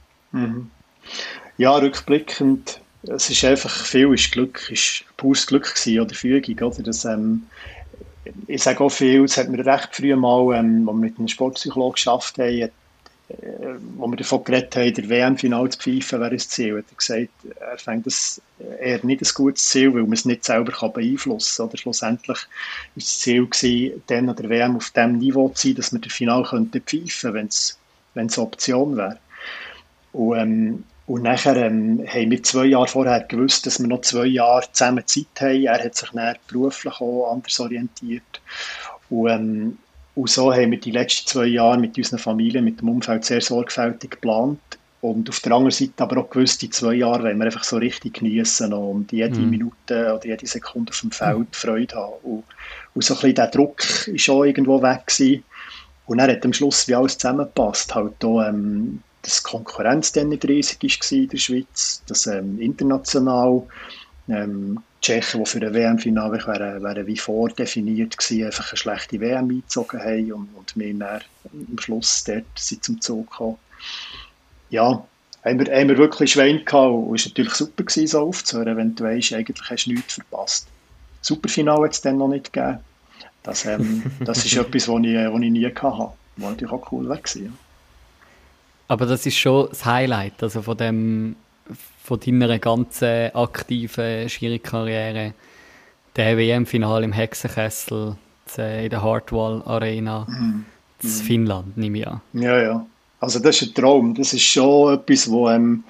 Ja, rückblickend, es ist einfach viel ist Glück, ist pures Glück gewesen, oder Fügung, oder? Das, ähm, ich sage auch viel, es hat mir recht früh mal, ähm, als wir mit einem Sportpsychologen geschafft haben, äh, wo wir davon geredet haben, der WM-Final zu pfeifen wäre ein Ziel, hat er gesagt, er fängt das eher nicht ein gutes Ziel, weil man es nicht selber kann beeinflussen kann. Schlussendlich war das Ziel, gewesen, dann an der WM auf dem Niveau zu sein, dass wir das Final pfeifen könnten, wenn es eine Option wäre. Und, ähm, und nachher ähm, haben wir zwei Jahre vorher gewusst, dass wir noch zwei Jahre zusammen Zeit haben. Er hat sich dann beruflich auch anders orientiert. Und, ähm, und so haben wir die letzten zwei Jahre mit unseren Familien, mit dem Umfeld sehr sorgfältig geplant. Und auf der anderen Seite aber auch gewusst, die zwei Jahre wollen wir einfach so richtig genießen und jede mhm. Minute oder jede Sekunde auf dem Feld. Freude haben. Und, und so ein bisschen der Druck ist auch irgendwo weg gewesen. Und dann hat am Schluss wie alles zusammengepasst. Halt auch, ähm, dass die Konkurrenz dann nicht riesig war in der Schweiz, dass ähm, international ähm, die Tschechen, die für ein WM-Finale wären, wären wie vordefiniert gewesen, einfach eine schlechte WM eingezogen haben und, und wir dann am Schluss dort sind zum Zug gekommen. Ja, haben wir, haben wir wirklich Schwein gehabt und es war natürlich super gewesen, so aufzuhören, wenn du weißt, eigentlich hast du nichts verpasst. Superfinale hat es dann noch nicht gegeben. Das, ähm, das ist *laughs* etwas, was ich, was ich nie hatte. War natürlich auch cool weg. Ja. Aber das ist schon das Highlight, also von dem von deiner ganzen aktiven Schiri-Karriere, der WM-Final im Hexenkessel in der Hardwall Arena mhm. in Finnland, nehme ich an. Ja, ja. Also das ist ein Traum. Das ist schon etwas, wo, ähm,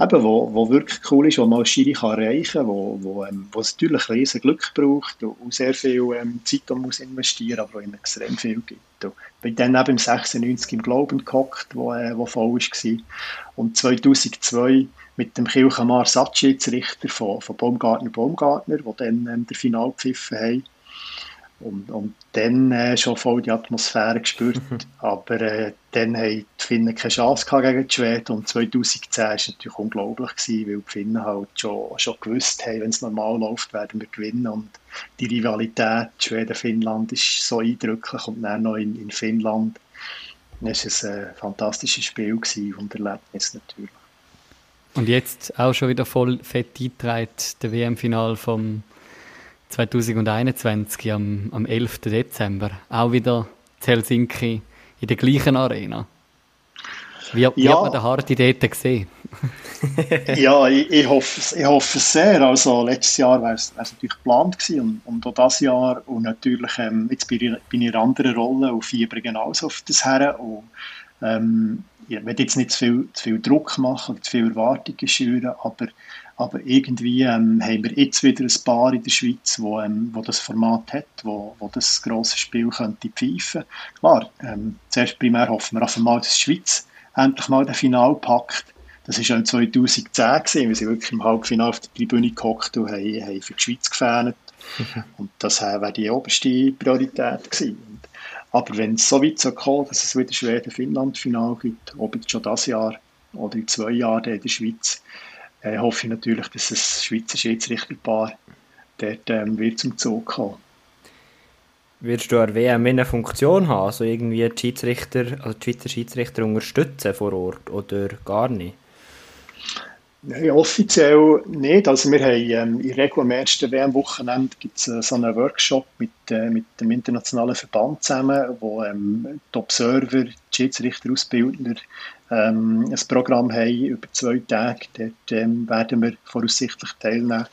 eben, wo, wo wirklich cool ist, wo man Schiri erreichen kann, wo, wo, ähm, wo es natürlich riesen Glück braucht und sehr viel ähm, Zeit muss investieren aber auch extrem viel gibt. Und bin dann eben im 96 im Glauben gehockt, wo, äh, wo voll war. Und 2002 mit dem Kilchamar Satzschiedsrichter von, von Baumgartner Baumgartner, die dann ähm, der Final gepfiffen haben. Und, und dann äh, schon voll die Atmosphäre gespürt. *laughs* Aber äh, dann haben die Finnen keine Chance gegen die Schweden. Und 2010 war es natürlich unglaublich, gewesen, weil die Finnen halt schon, schon gewusst haben, wenn es normal läuft, werden wir gewinnen. Und die Rivalität Schweden-Finnland ist so eindrücklich. Und dann noch in, in Finnland. Das war ein fantastisches Spiel gewesen und Erlebnis natürlich. Und jetzt auch schon wieder voll fett eingetragen, der WM-Final vom 2021 am, am 11. Dezember. Auch wieder Helsinki in der gleichen Arena. Wie, wie ja. hat man den Harti dort gesehen? *laughs* ja, ich, ich, hoffe, ich hoffe es sehr. Also, letztes Jahr war es natürlich geplant gewesen und, und auch dieses Jahr. Und natürlich, ähm, jetzt bin ich, bin ich in einer anderen Rolle und fieber genauso auf das her. Und, ähm, ich will jetzt nicht zu viel, zu viel Druck machen zu viel Erwartungen schüren, aber aber irgendwie ähm, haben wir jetzt wieder ein Paar in der Schweiz, wo, ähm, wo das Format hat, wo, wo das grosse Spiel könnte pfeifen. Klar, ähm, zuerst primär hoffen wir einfach mal, dass die Schweiz endlich mal den Final packt. Das war schon 2010 gewesen. Wir sind wirklich im Halbfinale auf der Tribüne gehockt und haben, haben für die Schweiz gefährt. *laughs* und das wäre die oberste Priorität gewesen. Aber wenn es so weit so kommt, dass es wieder Schweden-Finnland-Final gibt, ob jetzt schon das Jahr oder in zwei Jahren in der Schweiz, äh, hoffe ich natürlich, dass das Schweizer Schiedsrichterpaar dort ähm, wird zum Zug kommen. Wirst du an WM eine Funktion haben, also irgendwie die Schiedsrichter, also die Schweizer Schiedsrichter unterstützen vor Ort oder gar nicht? Nein, offiziell nicht. Also wir haben ähm, in Regel am ersten WM-Wochenende gibt äh, so einen Workshop mit, äh, mit dem internationalen Verband zusammen, wo ähm, die Observer, die Schiedsrichter, Ausbildner ähm, ein Programm haben über zwei Tage. Dort ähm, werden wir voraussichtlich teilnehmen.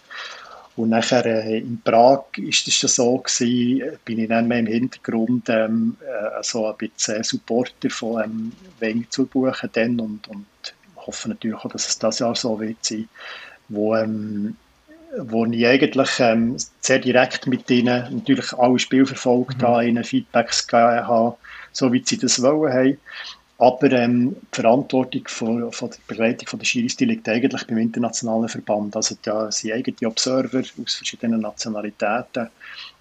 Und nachher äh, in Prag ist es schon so gewesen, bin ich dann mehr im Hintergrund ähm, äh, so ein bisschen Supporter von ähm, Wenger zu buchen dann und, und hoffe natürlich auch, dass es das Jahr so wird sein, wo, ähm, wo ich eigentlich ähm, sehr direkt mit ihnen natürlich alle Spiele verfolgt mhm. habe, ihnen Feedbacks gegeben habe, so wie sie das wollen haben. Aber ähm, die Verantwortung von, von der Begleitung von der Schiris die liegt eigentlich beim internationalen Verband. Also da sind eigene Observer aus verschiedenen Nationalitäten,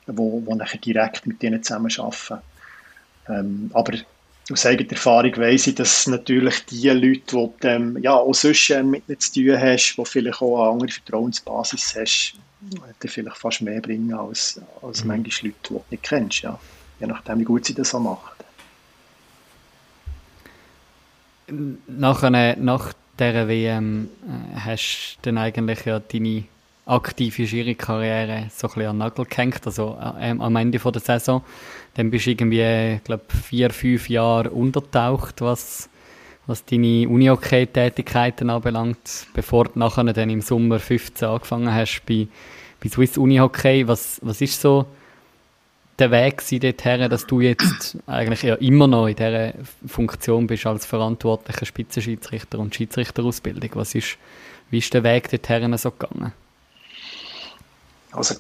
wo, wo nachher direkt mit ihnen zusammenarbeiten. Ähm, aber aus eigener Erfahrung weiss ich, dass natürlich die Leute, die ähm, ja, auch sonst äh, mit ihnen zu tun hast, die vielleicht auch eine andere Vertrauensbasis hast, die vielleicht fast mehr bringen als, als mhm. manche Leute, die du nicht kennst. Ja. Je nachdem, wie gut sie das so machen. nach, einer, nach dieser WM äh, hast du dann eigentlich ja deine aktive Schiri-Karriere so ein bisschen an Nagel gehängt, also äh, am Ende von der Saison. Dann bist du irgendwie, glaube vier, fünf Jahre untertaucht, was, was deine Unihockey-Tätigkeiten anbelangt, bevor du nachher dann im Sommer 15 angefangen hast bei, bei Swiss Unihockey. Was, was ist so der Weg dorthin, dass du jetzt eigentlich ja immer noch in dieser Funktion bist als verantwortlicher Spitzenschiedsrichter und Schiedsrichterausbildung? Was ist, wie ist der Weg dorthin so gegangen? Also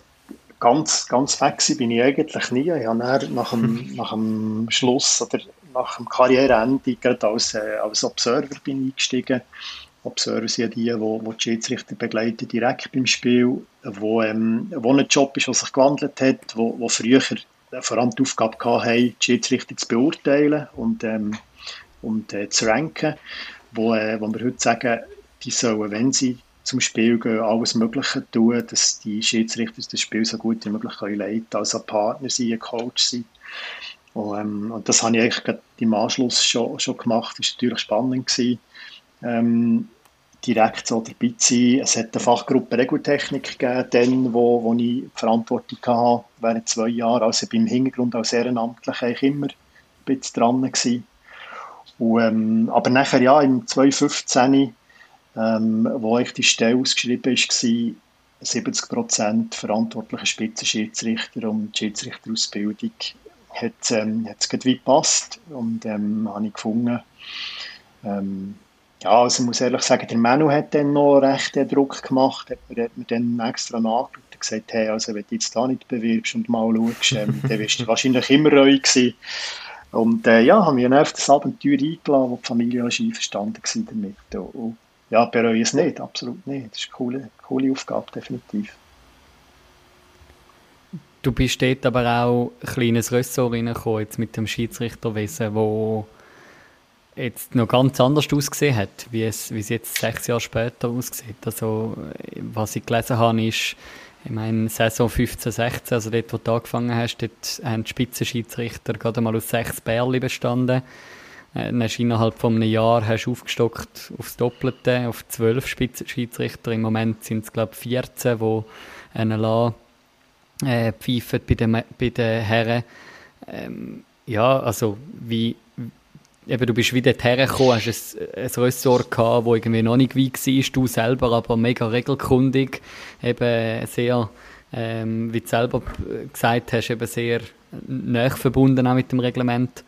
ganz, ganz weg bin ich eigentlich nie. Ich habe nach dem, *laughs* nach dem Schluss oder nach dem Karriereende gerade als, äh, als Observer bin eingestiegen. Observer sind die, die, die die Schiedsrichter begleiten, direkt beim Spiel, wo, ähm, wo ein Job ist, der sich gewandelt hat, wo, wo früher vor allem die Aufgabe hatten, die Schiedsrichter zu beurteilen und, ähm, und äh, zu ranken, wo, äh, wo wir heute sagen, die sollen, wenn sie zum Spiel gehen, alles Mögliche tun, dass die Schiedsrichter das Spiel so gut wie möglich können leiten können, also Partner sein, ein Coach sein. Und, ähm, und das habe ich eigentlich im Anschluss schon, schon gemacht. Das war natürlich spannend. Gewesen. Ähm, direkt so dabei zu sein. Es hat eine Fachgruppe Regeltechnik gegeben, dann, wo, wo ich die Verantwortung hatte, während zwei Jahren. Also beim Hintergrund als Ehrenamtlich eigentlich immer ein bisschen dran. Und, ähm, aber nachher, ja, im 2015, ähm, wo ich die Stelle ausgeschrieben war, 70% verantwortliche Spitzenschiedsrichter und Schiedsrichterausbildung hat es ähm, gut gepasst und ähm, habe ich gefunden, ähm, ja, also ich muss ehrlich sagen, der Manu hat dann noch recht den Druck gemacht, hat mir, hat mir dann extra nachgeschaut und gesagt, hey, also wenn du jetzt da nicht bewirbst und mal schaust, ähm, *laughs* dann wirst du wahrscheinlich immer ruhig gewesen. Und äh, ja, haben wir dann auf das Abenteuer eingeladen, wo die Familie auch einverstanden war damit. Und, ja, bereue es nicht, absolut nicht. Das ist eine coole, coole Aufgabe, definitiv. Du bist dort aber auch ein kleines Ressort reingekommen, jetzt mit dem Schiedsrichterwesen, wo jetzt noch ganz anders ausgesehen hat, wie es, wie es jetzt sechs Jahre später aussieht. Also, was ich gelesen habe, ist, ich meine, Saison 15, 16, also dort, wo du angefangen hast, dort haben die Spitzenschiedsrichter gerade mal aus sechs Bärli bestanden. Äh, hast innerhalb von einem Jahr hast du aufgestockt aufs Doppelte, auf zwölf Spitzenschiedsrichter. Im Moment sind es, glaube ich, 14, die NLA äh, pfeifen bei den, bei den Herren. Ähm, ja, also wie, eben, du bist wieder hergekommen, hast ein, ein Ressort gehabt, das irgendwie noch nicht weit war, du selber aber mega regelkundig, eben sehr, ähm, wie du selber gesagt hast, eben sehr nah verbunden auch mit dem Reglement.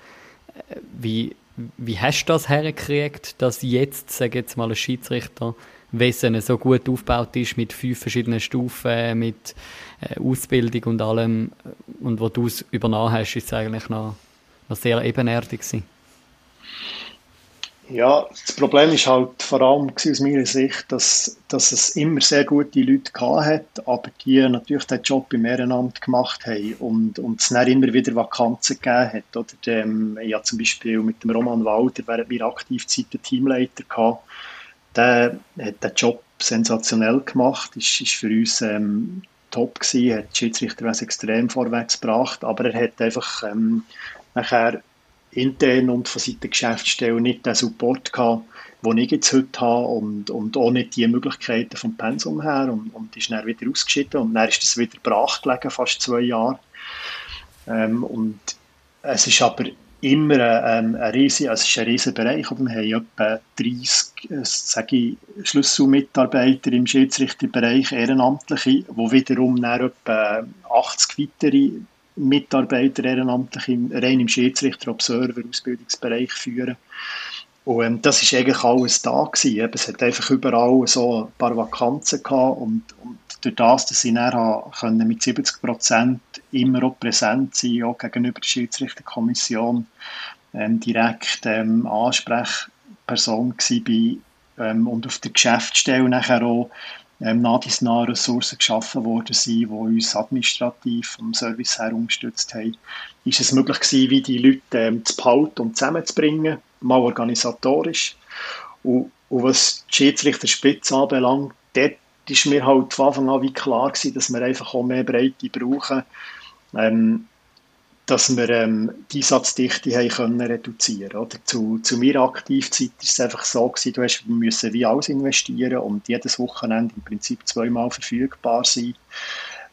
Wie, wie hast du das hergekriegt, dass jetzt, sage jetzt mal, ein Schiedsrichterwesen so gut aufgebaut ist, mit fünf verschiedenen Stufen, mit äh, Ausbildung und allem, und wo du es übernommen hast, ist es eigentlich noch, noch sehr ebenerdig gewesen? Ja, das Problem ist halt vor allem aus meiner Sicht, dass, dass es immer sehr gute Leute hat, aber die natürlich den Job im Ehrenamt gemacht haben und, und es dann immer wieder Vakanzen gegeben hat. Oder dem, ich habe zum Beispiel mit dem Roman Walter während meiner Aktivzeit den Teamleiter gehabt. Der hat den Job sensationell gemacht, ist, ist für uns ähm, top gewesen, hat die Schiedsrichter extrem vorwärts gebracht, aber er hat einfach ähm, nachher intern und von Seiten der Geschäftsstelle nicht den Support gehabt, den ich jetzt heute habe und, und auch nicht die Möglichkeiten vom Pensum her und, und ist dann wieder ausgeschieden und dann ist das wieder brach gelegen, fast zwei Jahre. Ähm, und es ist aber immer ein, ein, riesen, also es ist ein riesen Bereich. Wir haben etwa 30 äh, sage ich, Schlüsselmitarbeiter im Schiedsrichterbereich, Ehrenamtliche, die wiederum dann etwa 80 weitere Mitarbeiter ehrenamtlich im, rein im Schiedsrichter, Observer, Ausbildungsbereich führen. Und ähm, das ist eigentlich alles da gewesen. Es hat einfach überall so ein paar Vakanzen gehabt und, und durch das, dass ich dann mit 70 Prozent immer auch präsent sein, auch gegenüber der Schiedsrichterkommission, ähm, direkt ähm, Ansprechperson gewesen bin, ähm, und auf der Geschäftsstelle nachher auch ähm, nah Ressourcen geschaffen worden sind, die uns administrativ vom Service her unterstützt haben, ist es möglich gewesen, wie die Leute ähm, zu behalten und zusammenzubringen, mal organisatorisch. Und, und was die Schiedsrichterspitze anbelangt, dort ist mir halt von Anfang an wie klar gewesen, dass wir einfach auch mehr Breite brauchen. Ähm, dass wir ähm, die Einsatzdichte haben können reduzieren oder? Zu, zu meiner Aktivzeit war es einfach so, gewesen, du hast müssen wie alles investieren und jedes Wochenende im Prinzip zweimal verfügbar sein,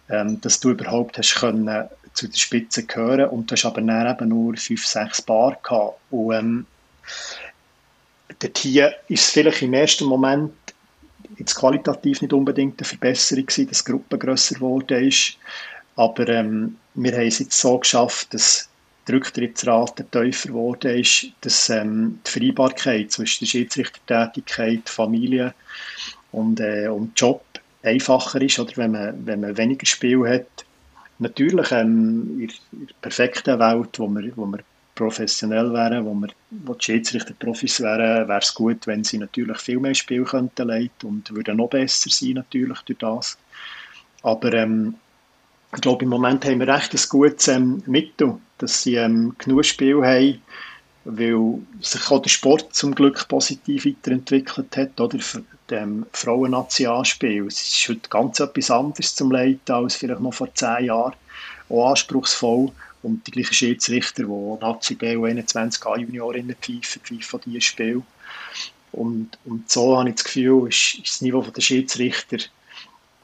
ähm, dass du überhaupt hast können zu der Spitze gehören und du hast aber dann eben nur fünf, sechs Bar gehabt. Und ähm, dort hier ist es vielleicht im ersten Moment jetzt qualitativ nicht unbedingt eine Verbesserung gewesen, dass die Gruppe grösser geworden ist, aber ähm, wir haben es jetzt so geschafft, dass die Rücktrittsrate tiefer geworden ist, dass ähm, die Vereinbarkeit zwischen der Schiedsrichtertätigkeit, Familie und, äh, und Job einfacher ist, oder wenn man, wenn man weniger Spiel hat. Natürlich ähm, in, der perfekten Welt, wo wir, wo wir professionell wären, wo, wir, wo die Schiedsrichter Profis wären, wäre es gut, wenn sie natürlich viel mehr Spiel könnten leiten und würden noch besser sein natürlich durch das. Aber ähm, ich glaube, im Moment haben wir recht ein gutes ähm, Mittel, dass sie ähm, genug Spiel haben, weil sich auch der Sport zum Glück positiv weiterentwickelt hat, oder? Für dem Frauen-Nationalspiel. Es ist heute ganz etwas anderes zum Leiten als vielleicht noch vor zehn Jahren. Auch anspruchsvoll. Und die gleichen Schiedsrichter, die Nazi B und 21a Juniorinnen pfeifen, pfeifen dieses Spiel. Und, und so habe ich das Gefühl, ist, ist das Niveau der Schiedsrichter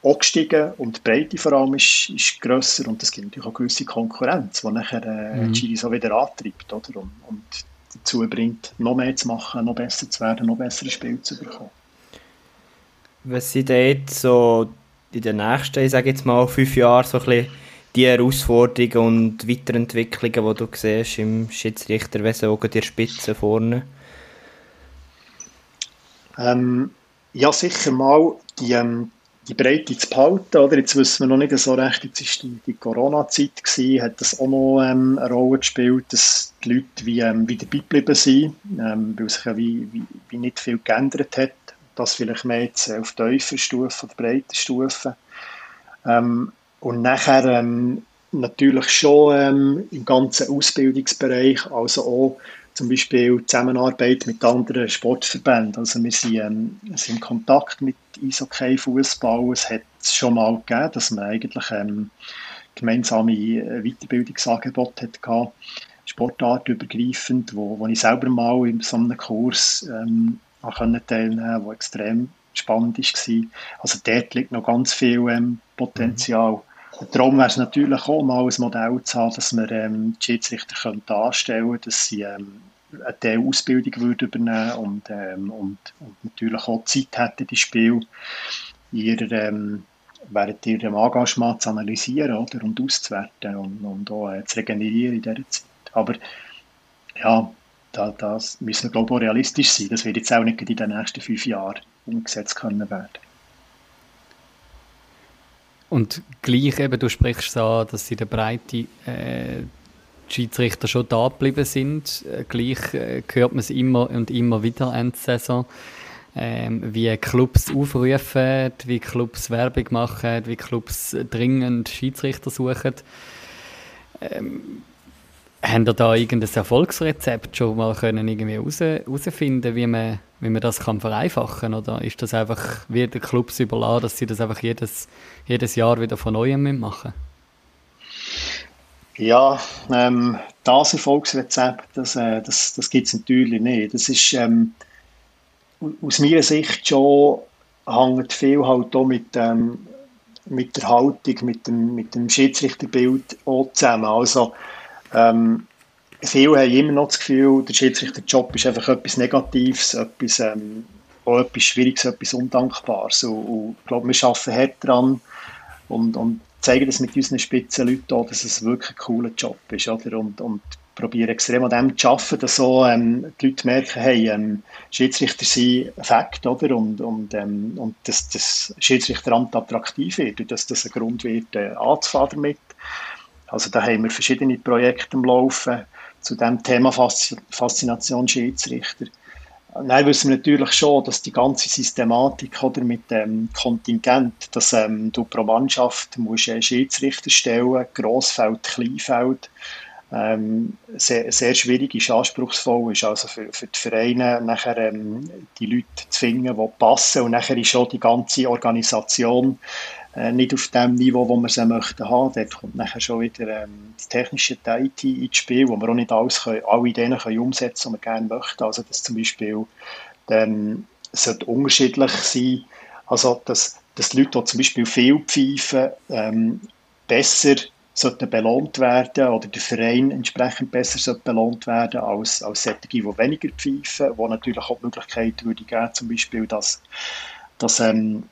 auch gestiegen und die Breite vor allem ist, ist grösser und es gibt natürlich auch gewisse Konkurrenz, die nachher äh, mhm. so wieder antreibt oder? Und, und dazu bringt, noch mehr zu machen, noch besser zu werden, noch bessere Spiele zu bekommen. Was sind jetzt so in den nächsten, ich sage jetzt mal, fünf Jahren so ein bisschen die Herausforderungen und Weiterentwicklungen, die du siehst im Schiedsrichterwesen, auch der Spitze vorne? Ähm, ja, sicher mal die, ähm, die Breite zu behalten. Oder? Jetzt wissen wir noch nicht so recht, jetzt war die, die Corona-Zeit, hat das auch noch ähm, eine Rolle gespielt, dass die Leute wie, ähm, wieder beigeblieben sind, ähm, weil sich ja wie, wie, wie nicht viel geändert hat. Das vielleicht mehr jetzt auf tiefer Stufe oder breiter Stufe. Ähm, und nachher ähm, natürlich schon ähm, im ganzen Ausbildungsbereich, also auch zum Beispiel Zusammenarbeit mit anderen Sportverbänden. Also wir sind, ähm, sind in Kontakt mit Eishockey, Fußball. Es hat es schon mal gegeben, dass man eigentlich ähm, gemeinsame äh, Weiterbildungsangebote hatte, sportartübergreifend, wo, wo ich selber mal in so einem Kurs ähm, teilnehmen konnte, der extrem spannend war. Also dort liegt noch ganz viel ähm, Potenzial. Mhm. Darum wäre es natürlich auch mal ein Modell zu haben, dass wir ähm, die Schiedsrichter anstellen können, dass sie ähm, eine Ausbildung würde übernehmen und, ähm, und, und natürlich auch Zeit hätten, die Spiel ihrer, ähm, während ihrem Engagement zu analysieren oder, und auszuwerten und, und auch äh, zu regenerieren in dieser Zeit. Aber ja, da, das müssen wir glaube ich auch realistisch sein. Das wird jetzt auch nicht in den nächsten fünf Jahren umgesetzt können werden. Und gleich eben, du sprichst so, dass in der Breite äh, die Schiedsrichter schon da geblieben sind. Äh, gleich äh, hört man es immer und immer wieder Ende Saison. Ähm, wie Clubs aufrufen, wie Clubs Werbung machen, wie Clubs dringend Schiedsrichter suchen. Ähm, haben ihr da irgendein Erfolgsrezept schon mal können irgendwie herausfinden, wie man, wie man das kann vereinfachen kann? Oder ist das einfach wie den Clubs überlassen, dass sie das einfach jedes, jedes Jahr wieder von Neuem machen Ja, ähm, das Erfolgsrezept, das, äh, das, das gibt es natürlich nicht. Das ist ähm, aus meiner Sicht schon hängt viel halt auch mit, ähm, mit der Haltung, mit dem, mit dem Schiedsrichterbild auch zusammen. Also, ähm, viele haben immer noch das Gefühl, der Schiedsrichterjob ist einfach etwas Negatives, etwas, ähm, auch etwas Schwieriges, etwas Undankbares. Und, und ich glaube, wir arbeiten hart daran und, und zeigen das mit unseren Spitzenleuten auch, dass es wirklich ein cooler Job ist. Oder? Und, und probieren extrem an dem zu arbeiten, dass so, ähm, die Leute merken, hey, ähm, Schiedsrichter sind ein Fakt, oder? Und, und, ähm, und dass das Schiedsrichteramt attraktiv wird und dass das ein Grund wird, äh, anzufahren damit. Also da haben wir verschiedene Projekte am Laufen zu dem Thema Faszination Schiedsrichter. Dann wissen wir natürlich schon, dass die ganze Systematik oder mit dem Kontingent, dass ähm, du pro Mannschaft musst einen Schiedsrichter stellen, Grossfeld, Kleinfeld, ähm, sehr, sehr schwierig ist, anspruchsvoll ist. Also für, für die Vereine nachher ähm, die Leute zu finden, die passen und nachher ist schon die ganze Organisation äh, nicht auf dem Niveau, wo wir sie möchten haben. Dort kommt nachher schon wieder ähm, die technische IT ins Spiel, wo wir auch nicht alles können, alle Ideen können umsetzen können, die wir gerne möchten. Also dass zum Beispiel ähm, sollte unterschiedlich sein, also dass, dass die Leute, die zum Beispiel viel pfeifen, ähm, besser sollten belohnt werden oder der Verein entsprechend besser sollte belohnt werden als, als solche, die weniger pfeifen, wo natürlich auch die Möglichkeit würde geben, zum Beispiel, dass, dass ähm,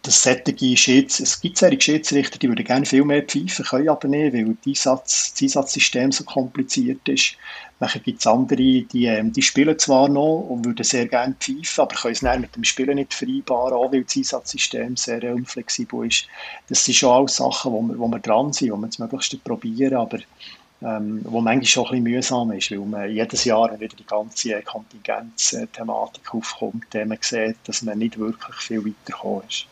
dass solche Schieds, es gibt solche Schiedsrichter, die würden gerne viel mehr pfeifen, können aber nicht, weil das, Einsatz, das Einsatzsystem so kompliziert ist. Dann gibt es andere, die, ähm, die spielen zwar noch und würden sehr gerne pfeifen, aber können es dann mit dem Spielen nicht vereinbaren, auch weil das Einsatzsystem sehr unflexibel ist. Das sind schon alles Sachen, wo wir, wo wir dran sind, wo wir das Möglichste probieren, aber ähm, wo manchmal schon ein bisschen mühsam ist, weil man jedes Jahr wieder die ganze Kontingenzthematik aufkommt, dann man sieht, dass man nicht wirklich viel weitergekommen ist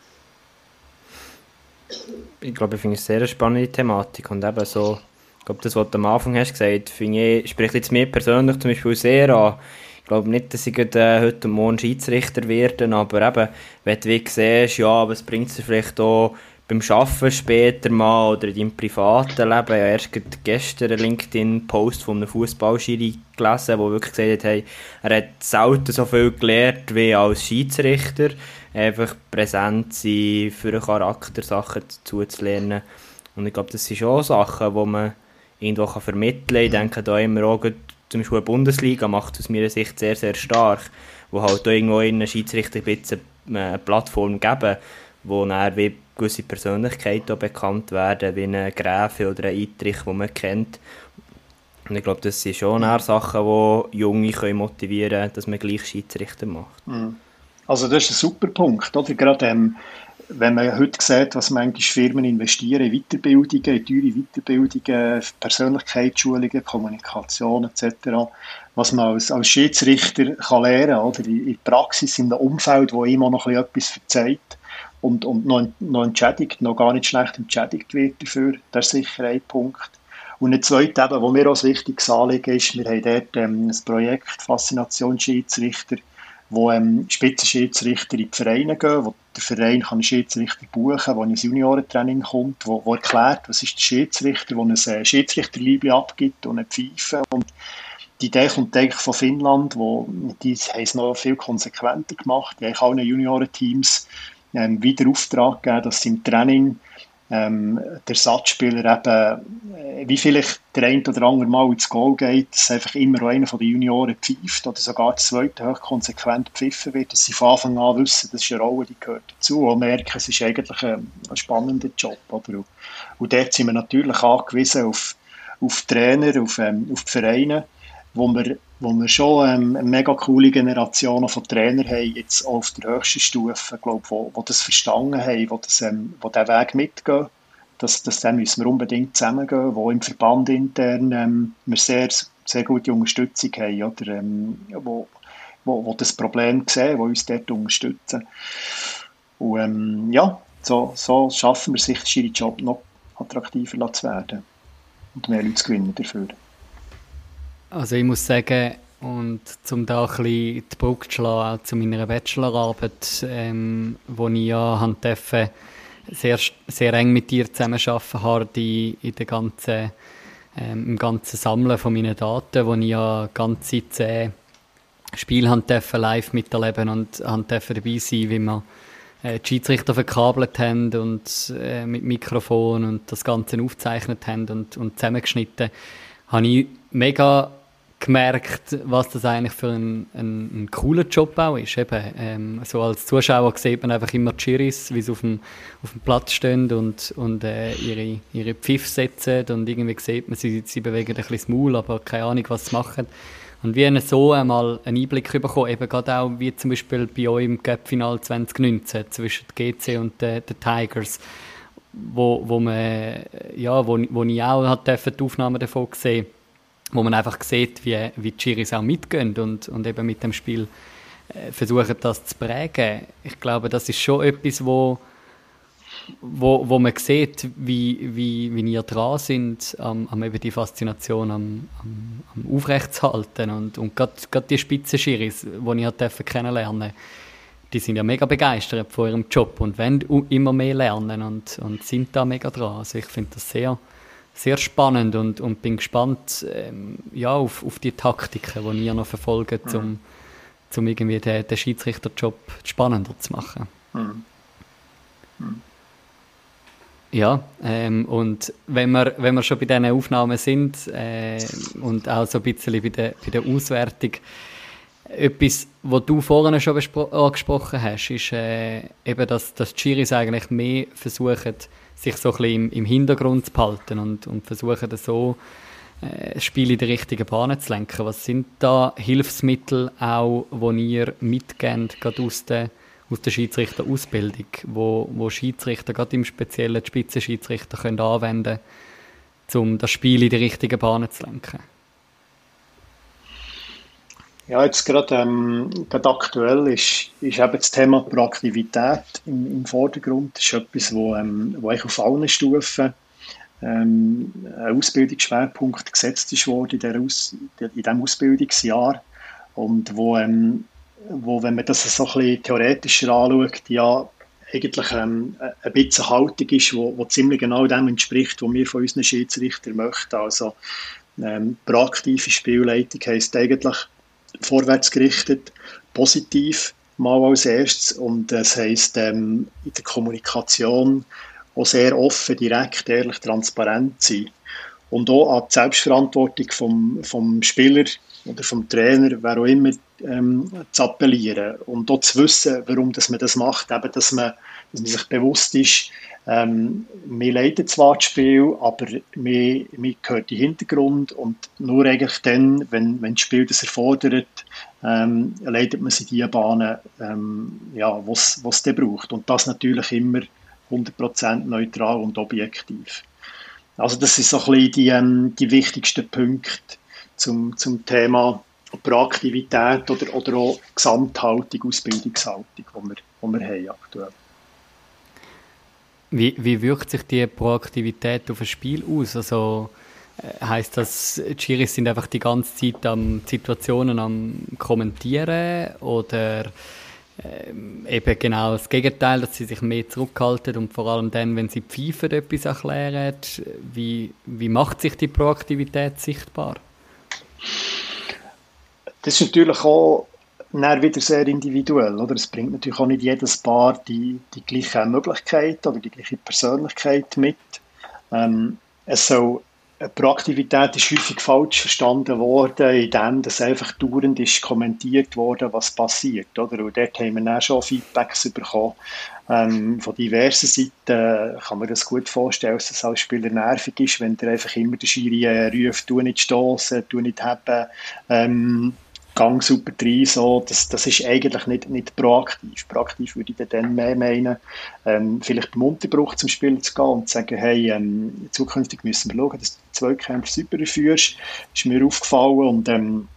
ich glaube, ich finde es eine sehr spannende Thematik und eben so, ich glaube, das, was du am Anfang hast gesagt, finde ich, spricht jetzt mir persönlich zum Beispiel sehr an. Ich glaube nicht, dass ich äh, heute und morgen Schiedsrichter werde, aber eben, wenn du wie siehst, ja, was bringt es vielleicht auch beim Arbeiten später mal oder in deinem privaten Leben. Ich habe erst gestern einen LinkedIn-Post von einem Fußballschiri gelesen, der wirklich gesagt hat, hey, er hat selten so viel gelernt wie als Schiedsrichter einfach präsent sein, für einen Charakter Sachen zuzulernen. Und ich glaube, das sind schon Sachen, die man irgendwo kann vermitteln kann. Ich denke da immer auch, zum Beispiel die Bundesliga macht aus meiner Sicht sehr, sehr stark, wo halt auch irgendwo in einem Schiedsrichter ein bisschen eine Plattform geben, wo dann wie gewisse Persönlichkeiten bekannt werden, wie ein Gräfe oder ein Eitrich, den man kennt. Und ich glaube, das sind schon Sachen, die Junge motivieren können, dass man gleich Schiedsrichter macht. Mhm. Also das ist ein super Punkt, oder? Gerade ähm, wenn man heute sieht, was manche Firmen investieren in Weiterbildungen, in teure Weiterbildungen, Persönlichkeitsschulungen, Kommunikation etc., was man als, als Schiedsrichter kann lernen kann, oder? In der Praxis, in einem Umfeld, wo immer noch etwas verzeiht und, und noch, noch entschädigt, noch gar nicht schlecht entschädigt wird dafür, das ist sicher ein Punkt. Und ein zweiter, eben, mir auch ein wichtiges Anliegen ist, wir haben dort ähm, ein Projekt Faszination Schiedsrichter, wo ähm, Spitzenschiedsrichter in die Vereine gehen, wo der Verein kann einen Schiedsrichter buchen kann, der ins Juniorentraining kommt, wo, wo erklärt, was ist der Schiedsrichter, der ein äh, Schiedsrichterliebe abgibt und eine Pfeife. Und die Idee kommt eigentlich von Finnland, wo die haben es noch viel konsequenter gemacht. Die haben allen Juniorenteams ähm, wieder Auftrag gegeben, dass sie im Training ähm, der Satzspieler eben, äh, wie vielleicht der ein oder andere Mal ins Goal geht, dass einfach immer einer von den Junioren pfeift oder sogar der zweite hoch konsequent pfiffen wird, dass sie von Anfang an wissen, das ist eine Rolle, die gehört dazu und merken, es ist eigentlich ein, ein spannender Job. Oder? Und dort sind wir natürlich angewiesen auf, auf Trainer, auf, ähm, auf die Vereine, wo wir, wo wir schon ähm, eine mega coole Generation von Trainern haben, jetzt auch auf der höchsten Stufe, glaub, wo, wo das verstanden haben, wo, das, ähm, wo diesen Weg mitgehen. Das, das dann müssen wir unbedingt zusammengehen, wo im Verband intern ähm, wir sehr, sehr gute Unterstützung haben, oder, ähm, wo, wo, wo das Problem sehen, wo uns dort unterstützen. Und ähm, ja, so, so schaffen wir sich den Job noch attraktiver zu werden und mehr Leute zu gewinnen dafür. Also ich muss sagen, und um da ein bisschen die Brücke zu schlagen, zu meiner Bachelorarbeit, ähm, wo ich ja durfte, sehr, sehr eng mit dir zusammenarbeiten habe in, in der ganzen, ähm, im ganzen Sammeln von meinen Daten, wo ich ja ganze zehn Spiele live miterleben und durfte dabei sein, wie wir äh, die Schiedsrichter verkabelt haben und äh, mit Mikrofon und das Ganze aufgezeichnet haben und, und zusammengeschnitten, habe ich mega gemerkt, was das eigentlich für ein, ein, ein cooler Job auch ist. Eben, ähm, so als Zuschauer sieht man einfach immer die Chiris, wie sie auf dem, auf dem Platz stehen und, und äh, ihre, ihre Pfiff setzen und irgendwie sieht man, sie, sie bewegen ein bisschen das Maul, aber keine Ahnung, was sie machen. Und wie so einmal einen Einblick bekommen, eben gerade auch wie zum Beispiel bei euch im Cup-Final 2019 zwischen GC und den, den Tigers, wo, wo, man, ja, wo, wo ich auch die Aufnahmen davon gesehen wo man einfach sieht, wie, wie die Chiris auch mitgehen und, und eben mit dem Spiel äh, versuchen, das zu prägen. Ich glaube, das ist schon etwas, wo, wo, wo man sieht, wie, wie, wie ihr dran sind, am, am eben die Faszination am, am, am Aufrechtzuhalten und, und gerade, die Spitzenschiris, die ich kennenlernen die sind ja mega begeistert von ihrem Job und wollen immer mehr lernen und, und sind da mega dran. Also ich finde das sehr, sehr spannend und, und bin gespannt ähm, ja, auf, auf die Taktiken, die ihr noch verfolgt, um, um irgendwie den, den Schiedsrichterjob spannender zu machen. Mhm. Mhm. Ja, ähm, und wenn wir, wenn wir schon bei diesen Aufnahmen sind äh, und auch so ein bisschen bei der, bei der Auswertung, etwas, was du vorhin schon angesprochen hast, ist äh, eben, dass, dass die Chiris eigentlich mehr versuchen, sich so ein bisschen im, im Hintergrund zu behalten und, und versuchen so äh, das Spiel in die richtige Bahn zu lenken. Was sind da Hilfsmittel auch, die ihr mitgebt, gerade aus der, aus der Schiedsrichterausbildung, wo, wo Schiedsrichter, gerade im speziellen Spitzenschiedsrichter, können anwenden können, um das Spiel in die richtige Bahn zu lenken? Ja, jetzt gerade, ähm, gerade aktuell ist, ist eben das Thema Proaktivität im, im Vordergrund. Das ist etwas, wo, ähm, wo ich auf allen Stufen ähm, ein Ausbildungsschwerpunkt gesetzt ist worden in, der Aus, in diesem Ausbildungsjahr und wo, ähm, wo, wenn man das so ein bisschen theoretischer anschaut, ja eigentlich ähm, ein bisschen Haltung ist, wo, wo ziemlich genau dem entspricht, was wir von unseren Schiedsrichtern möchten. Also ähm, proaktive Spielleitung heisst eigentlich vorwärts gerichtet, positiv mal als erstes. Und das heisst ähm, in der Kommunikation auch sehr offen, direkt, ehrlich, transparent sein. Und auch an die Selbstverantwortung vom, vom Spieler oder vom Trainer, wer auch immer, ähm, zu appellieren. Und auch zu wissen, warum dass man das macht, eben, dass man, dass man sich bewusst ist, ähm, wir leiten zwar das Spiel, aber wir, wir gehört den Hintergrund und nur eigentlich dann, wenn, wenn das Spiel das erfordert, ähm, leitet man sich die Bahnen, ähm, ja, was es braucht. Und das natürlich immer 100% neutral und objektiv. Also das sind so ein bisschen die, ähm, die wichtigsten Punkte zum, zum Thema Proaktivität oder, oder auch Gesamthaltung, Ausbildungshaltung, die wir, die wir haben aktuell. Wie, wie wirkt sich die Proaktivität auf ein Spiel aus? Also äh, heißt das, die Schiris sind einfach die ganze Zeit am Situationen am kommentieren oder äh, eben genau das Gegenteil, dass sie sich mehr zurückhalten und vor allem dann, wenn sie pfeifen, etwas erklären. Wie, wie macht sich die Proaktivität sichtbar? Das ist natürlich auch dann wieder sehr individuell. Oder? Es bringt natürlich auch nicht jedes Paar die, die gleiche Möglichkeit oder die gleiche Persönlichkeit mit. Ähm, es soll, eine Proaktivität ist häufig falsch verstanden worden, indem das einfach dauernd ist kommentiert worden, was passiert. Oder? Und dort haben wir dann schon Feedbacks bekommen. Ähm, von diversen Seiten kann man das gut vorstellen, dass es als Spieler nervig ist, wenn der einfach immer der Schiri äh, ruft, du nicht stoßen, du nicht haben. Ähm, Gang super rein, so, das, das ist eigentlich nicht, nicht proaktiv. Proaktiv würde ich dann mehr meinen, ähm, vielleicht beim Unterbruch zum Spiel zu gehen und zu sagen, hey, ähm, zukünftig müssen wir schauen, dass du die Zweikämpfe super führst, ist mir aufgefallen und ähm,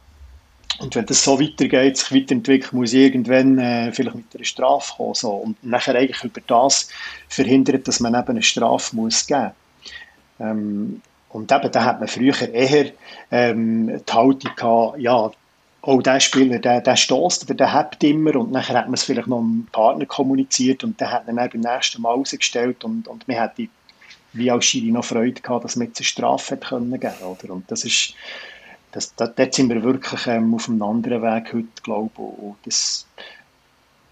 und wenn das so weitergeht, sich weiterentwickelt, muss irgendwann äh, vielleicht mit einer Strafe kommen. So. Und nachher eigentlich über das verhindert, dass man eben eine Strafe muss geben muss. Ähm, und eben, da hat man früher eher ähm, die Haltung gehabt, ja, oh, der Spieler, der, der stößt oder der hat immer und nachher hat man es vielleicht noch einem Partner kommuniziert und der hat dann beim nächsten Mal rausgestellt und, und man hätte wie als Schiri noch Freude gehabt, dass man jetzt eine Strafe hätte können geben, oder? Und das ist, das, das, dort sind wir wirklich ähm, auf einem anderen Weg heute, glaube ich, und das,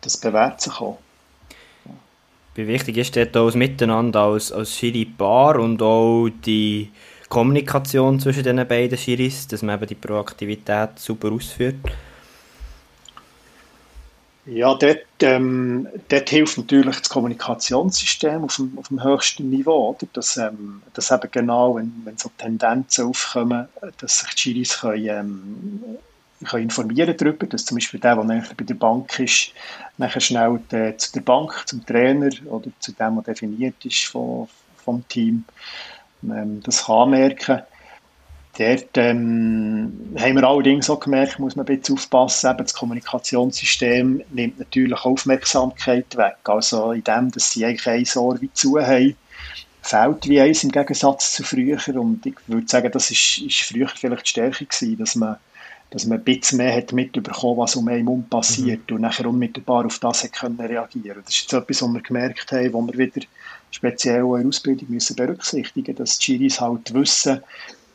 das bewährt sich auch. Wie wichtig ist auch das Miteinander als, als Schiri-Paar und auch die Kommunikation zwischen den beiden Schiris, dass man eben die Proaktivität super ausführt? Ja, dort, ähm, dort hilft natürlich das Kommunikationssystem auf dem, auf dem höchsten Niveau, oder? Dass, ähm, dass eben genau, wenn, wenn so Tendenzen aufkommen, dass sich die Schiris können, ähm, können informieren darüber, dass zum Beispiel der, der bei der Bank ist, nachher schnell die, zu der Bank, zum Trainer oder zu dem, der definiert ist vom, vom Team, ähm, das kann merken. Dort ähm, haben wir allerdings auch gemerkt, muss man ein bisschen aufpassen, eben das Kommunikationssystem nimmt natürlich Aufmerksamkeit weg. Also in dem, dass sie eigentlich ein Ohr wie zu haben, fehlt wie eins im Gegensatz zu früher. Und ich würde sagen, das ist, ist früher vielleicht die Stärke gewesen, dass man dass man ein bisschen mehr hat mitbekommen, was um einen herum passiert mhm. und nachher unmittelbar auf das hat können reagieren. Das ist jetzt etwas, was wir gemerkt haben, wo wir wieder speziell in der Ausbildung müssen berücksichtigen, dass die Schiris halt wissen,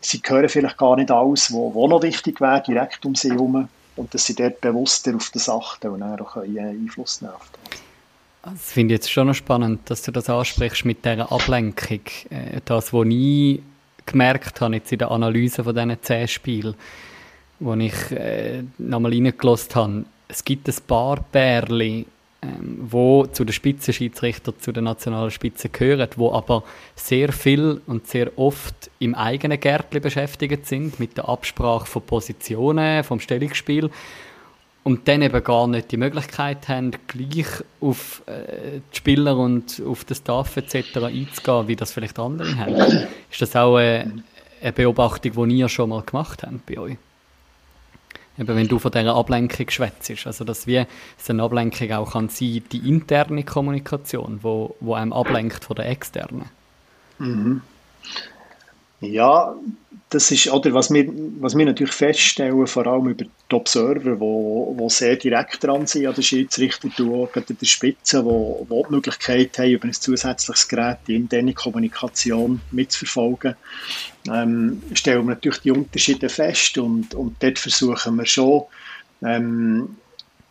sie hören vielleicht gar nicht alles, was noch wichtig wäre, direkt um sie herum und dass sie dort bewusster auf das achten und dann auch Einfluss nehmen das finde ich jetzt schon noch spannend, dass du das ansprichst mit dieser Ablenkung. Äh, das, was ich gemerkt habe jetzt in der Analyse von diesen zehn Spielen, wo ich äh, nochmal reingelassen habe, es gibt ein paar Bärli, ähm, wo zu den Spitzenschiedsrichtern, zu den nationalen Spitzen gehören, wo aber sehr viel und sehr oft im eigenen Gärtchen beschäftigt sind, mit der Absprache von Positionen, vom Stellungsspiel und dann eben gar nicht die Möglichkeit haben, gleich auf äh, die Spieler und auf den Staff etc. einzugehen, wie das vielleicht andere haben. Ist das auch äh, eine Beobachtung, die ihr schon mal gemacht habt bei euch? Eben, wenn du von dieser Ablenkung schwätzt, also dass wie es eine Ablenkung auch kann sein, die interne Kommunikation, wo, wo einem ablenkt von der externen. Mhm. Ja, das ist, oder was wir, was wir natürlich feststellen, vor allem über die Observer, wo, wo sehr direkt dran sind an den Schiedsrichter, in der Spitze, wo, wo die Möglichkeit haben, über ein zusätzliches Gerät die interne Kommunikation mitzuverfolgen, ähm, stellen wir natürlich die Unterschiede fest und, und dort versuchen wir schon, ähm,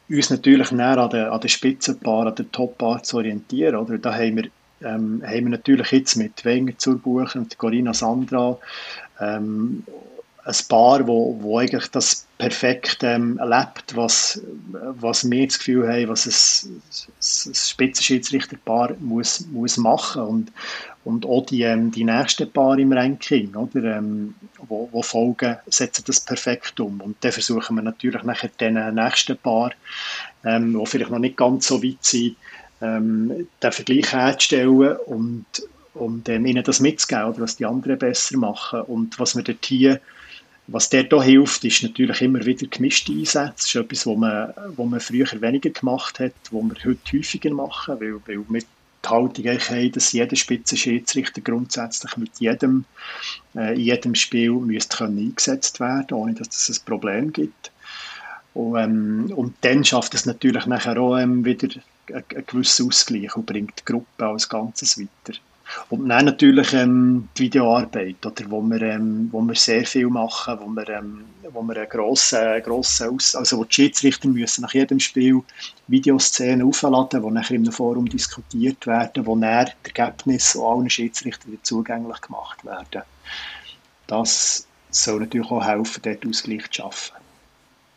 uns natürlich näher an den, an den Spitzenpaar, an den Top-Paar zu orientieren. Oder? Da haben wir ähm, haben wir natürlich jetzt mit Wenger zur Buche und Corinna Sandra. Ähm, ein Paar, wo, wo eigentlich das perfekt ähm, lebt, was, was wir das Gefühl haben, was ein, ein Spitzenschiedsrichterpaar muss, muss machen. Und, und auch die, ähm, die nächsten Paar im Ranking, oder, ähm, wo, wo folgen, setzen das perfekt um. Und dann versuchen wir natürlich nachher den nächsten Paar, ähm, die vielleicht noch nicht ganz so weit sind, ähm, den Vergleich herzustellen und, und ähm, ihnen das mitzugeben, was die anderen besser machen. Und was wir dort hier, was dort auch hilft, ist natürlich immer wieder gemischte Einsätze. Das ist etwas, was man, was man früher weniger gemacht hat, was wir heute häufiger machen, weil, weil wir die Haltung haben, dass jeder Spitzenschiedsrichter grundsätzlich mit jedem, äh, in jedem Spiel müsste können eingesetzt werden, ohne dass es das ein Problem gibt. Und, ähm, und dann schafft es natürlich nachher auch ähm, wieder einen gewissen Ausgleich und bringt die Gruppe als Ganzes weiter. Und dann natürlich ähm, die Videoarbeit, oder, wo, wir, ähm, wo wir sehr viel machen, wo wir, ähm, wo wir einen grossen, grossen Aus also wo die Schiedsrichter müssen nach jedem Spiel Videoszenen aufladen, die nachher einem Forum diskutiert werden, wo dann die Ergebnisse allen Schiedsrichtern zugänglich gemacht werden. Das soll natürlich auch helfen, dort Ausgleich zu schaffen.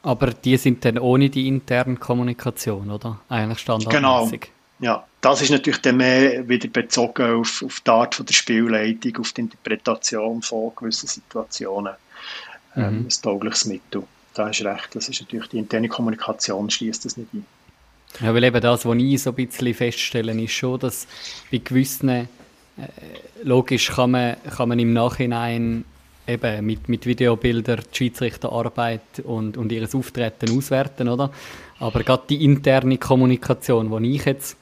Aber die sind dann ohne die interne Kommunikation, oder? Eigentlich standardmäßig. Genau. Ja, das ist natürlich dann mehr wieder bezogen auf, auf die Art von der Spielleitung, auf die Interpretation von gewissen Situationen. Ähm, mhm. ein taugliches Mittel. Da hast recht, das ist natürlich die interne Kommunikation schließt das nicht ein. Ja, weil eben das, was ich so ein bisschen feststelle, ist schon, dass bei gewissen, äh, logisch kann man, kann man im Nachhinein eben mit, mit Videobildern die Schiedsrichterarbeit und, und ihr Auftreten auswerten, oder? Aber gerade die interne Kommunikation, die ich jetzt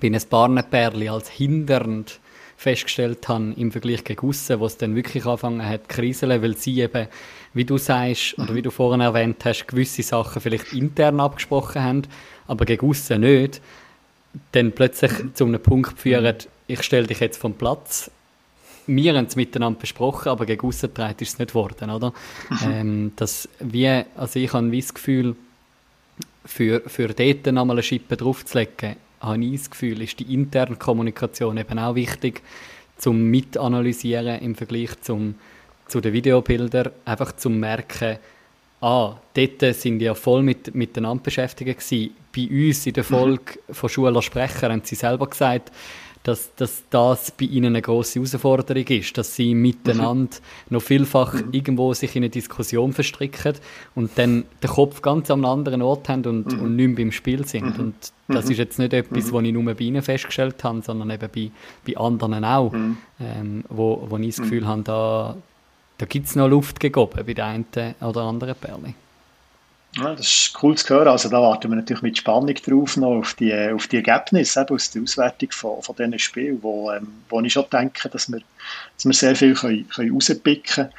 bei einem Barnenpärli als hindernd festgestellt habe im Vergleich gegen Aussen, wo es dann wirklich angefangen hat, kriseln, weil sie eben, wie du sagst, oder wie du vorhin erwähnt hast, gewisse Sachen vielleicht intern abgesprochen haben, aber gegen Aussen nicht, dann plötzlich zu einem Punkt führen, ich stelle dich jetzt vom Platz wir haben es miteinander besprochen, aber gegen Aussentreten ist es nicht geworden, oder? Mhm. Ähm, das wie, also ich habe das Gefühl, für, für dort nochmal eine Schippe draufzulegen, habe ich das Gefühl, ist die interne Kommunikation eben auch wichtig, zum Mitanalysieren im Vergleich zum, zu den Videobildern, einfach zum merken, ah, dort sind ja voll mit, miteinander beschäftigt gewesen. Bei uns in der mhm. Folge mhm. von Schuler Sprecher haben sie selber gesagt, dass, dass das bei ihnen eine große Herausforderung ist, dass sie miteinander mhm. noch vielfach mhm. irgendwo sich in eine Diskussion verstricken und dann den Kopf ganz am anderen Ort haben und, mhm. und nicht mehr beim Spiel sind. Mhm. Und das mhm. ist jetzt nicht etwas, mhm. was ich nur bei ihnen festgestellt habe, sondern eben bei, bei anderen auch, ähm, wo, wo ich das Gefühl habe, da, da gibt es noch Luft gegeben bei der einen oder anderen Perle. Ja, das ist cool zu hören. Also da warten wir natürlich mit Spannung drauf noch auf die, auf die Ergebnisse eben aus der Auswertung von, von diesen Spielen, wo, ähm, wo ich schon denke, dass wir, dass wir sehr viel können, können rauspicken können.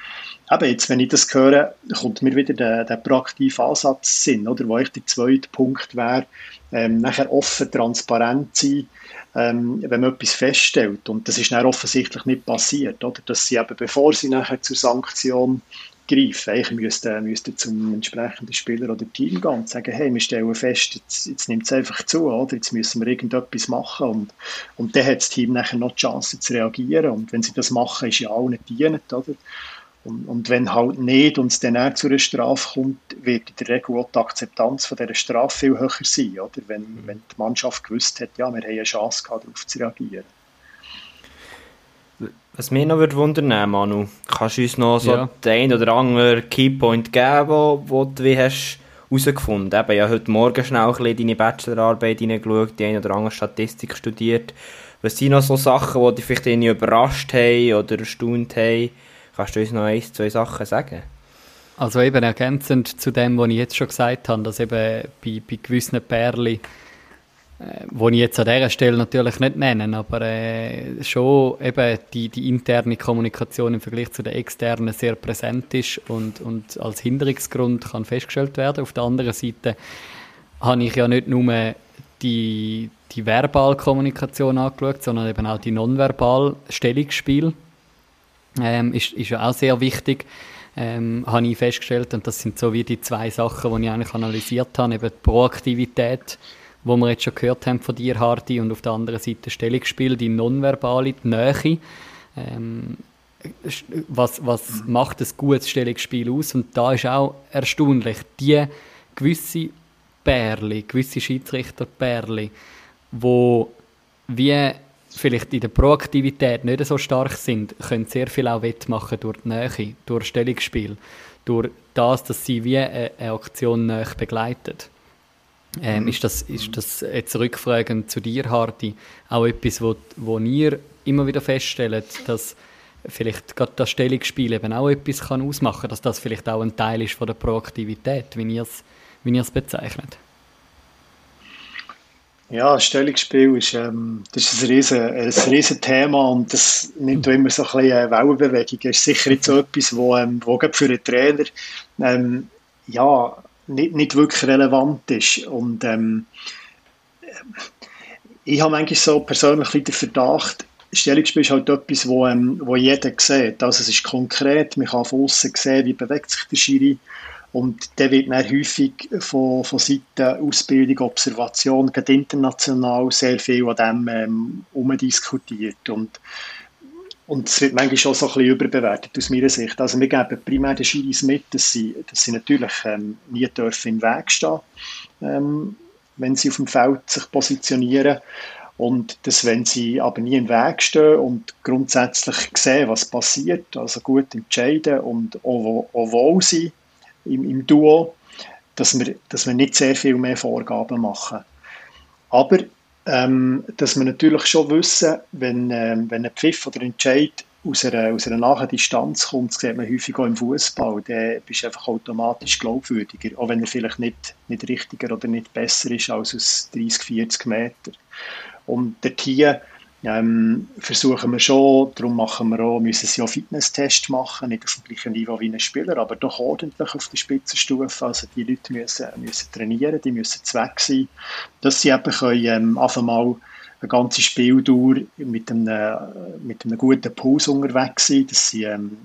eben jetzt, wenn ich das höre, kommt mir wieder der, der proaktive Ansatz Sinn, oder? Wo ich der zweite Punkt wäre, ähm, nachher offen, transparent sein, ähm, wenn man etwas feststellt. Und das ist dann offensichtlich nicht passiert, oder? Dass sie eben, bevor sie nachher zur Sanktion greifen, eigentlich müssten, müssten zum entsprechenden Spieler oder Team gehen und sagen, hey, wir stellen fest, jetzt, jetzt nimmt es einfach zu, oder? Jetzt müssen wir irgendetwas machen. Und, und dann hat das Team nachher noch die Chance zu reagieren. Und wenn sie das machen, ist ja allen dienend, oder? Und, und, wenn halt nicht und es dann auch zu einer Strafe kommt, wird in der Regel auch die Akzeptanz von dieser Strafe viel höher sein, oder? Wenn, mhm. wenn die Mannschaft gewusst hat, ja, wir haben eine Chance gehabt, darauf zu reagieren. Was mich noch würde wundern, Manu, kannst du uns noch so ja. den oder anderen Keypoint geben, wo, wo du wie hast herausgefunden hast? Ich habe heute Morgen schnell ein bisschen deine Bachelorarbeit hineingeschaut, die eine oder andere Statistik studiert. Was sind noch so Sachen, die dich vielleicht überrascht haben oder erstaunt haben? Kannst du uns noch ein, zwei Sachen sagen? Also eben ergänzend zu dem, was ich jetzt schon gesagt habe, dass eben bei, bei gewissen Perlen, äh, wo ich jetzt an dieser Stelle natürlich nicht nenne, aber äh, schon eben die, die interne Kommunikation im Vergleich zu der externen sehr präsent ist und, und als Hinderungsgrund kann festgestellt werden. Auf der anderen Seite habe ich ja nicht nur die, die Verbalkommunikation angeschaut, sondern eben auch die nonverbal Stellungsspiel ähm, ist, ist ja auch sehr wichtig, ähm, habe ich festgestellt. Und das sind so wie die zwei Sachen, die ich eigentlich analysiert habe. Eben die Proaktivität, wo wir jetzt schon gehört haben von dir, Hardy, und auf der anderen Seite Stellungsspiel, die nonverbale, die Nähe. Ähm, was, was macht ein gutes Stellungsspiel aus? Und da ist auch erstaunlich, die gewisse Perle, gewisse Schiedsrichter-Perle, wo wie vielleicht in der Proaktivität nicht so stark sind, können sehr viel auch wettmachen durch die Nähe, durch Stellungsspiel, durch das, dass sie wie eine, Aktion näher begleiten. Ähm, mhm. ist, das, ist das jetzt rückfragend zu dir, Hardy, auch etwas, wo, wo ihr immer wieder feststellt, dass vielleicht gerade das Stellungsspiel eben auch etwas kann ausmachen kann, dass das vielleicht auch ein Teil ist von der Proaktivität, wie ihr es wie bezeichnet? Ja, Stellungsspiel ist, ähm, das ist ein riesen, ein riesen Thema und das nimmt auch immer so ein bisschen Wellenbewegung. Das ist sicher nicht so etwas, wo, ähm, wo für einen Trainer ähm, ja, nicht, nicht wirklich relevant ist. Und ähm, ich habe eigentlich so persönlich den Verdacht, Stellungsspiel ist halt etwas, wo, ähm, wo jeder sieht. Also es ist konkret, man kann von außen sehen, wie bewegt sich der Schiri und der wird dann häufig von, von Seiten Ausbildung, Observation, gerade international sehr viel an dem ähm, umdiskutiert. Und, und es wird manchmal schon so ein bisschen überbewertet aus meiner Sicht. Also wir geben primär den Schiris mit, dass sie, dass sie natürlich ähm, nie dürfen im Weg stehen, ähm, wenn sie auf dem Feld sich positionieren. Und dass, wenn sie aber nie im Weg stehen und grundsätzlich sehen, was passiert, also gut entscheiden und auch, auch wohl sein, im, im Duo, dass wir, dass wir nicht sehr viel mehr Vorgaben machen. Aber ähm, dass wir natürlich schon wissen, wenn, ähm, wenn ein Pfiff oder ein Entscheid aus einer, aus einer nahen Distanz kommt, das sieht man häufig auch im Fußball, dann bist du einfach automatisch glaubwürdiger, auch wenn er vielleicht nicht, nicht richtiger oder nicht besser ist als aus 30, 40 Metern. Und der hier ähm, versuchen wir schon, darum machen wir auch, müssen sie auch Fitnesstests machen, nicht auf dem gleichen Niveau wie ein Spieler, aber doch ordentlich auf der Spitzenstufe. Also die Leute müssen, müssen trainieren, die müssen zweck sein, dass sie eben können, ähm, einfach mal eine ganze Spieldauer mit einem, mit einem guten Puls unterwegs sein, dass sie ähm,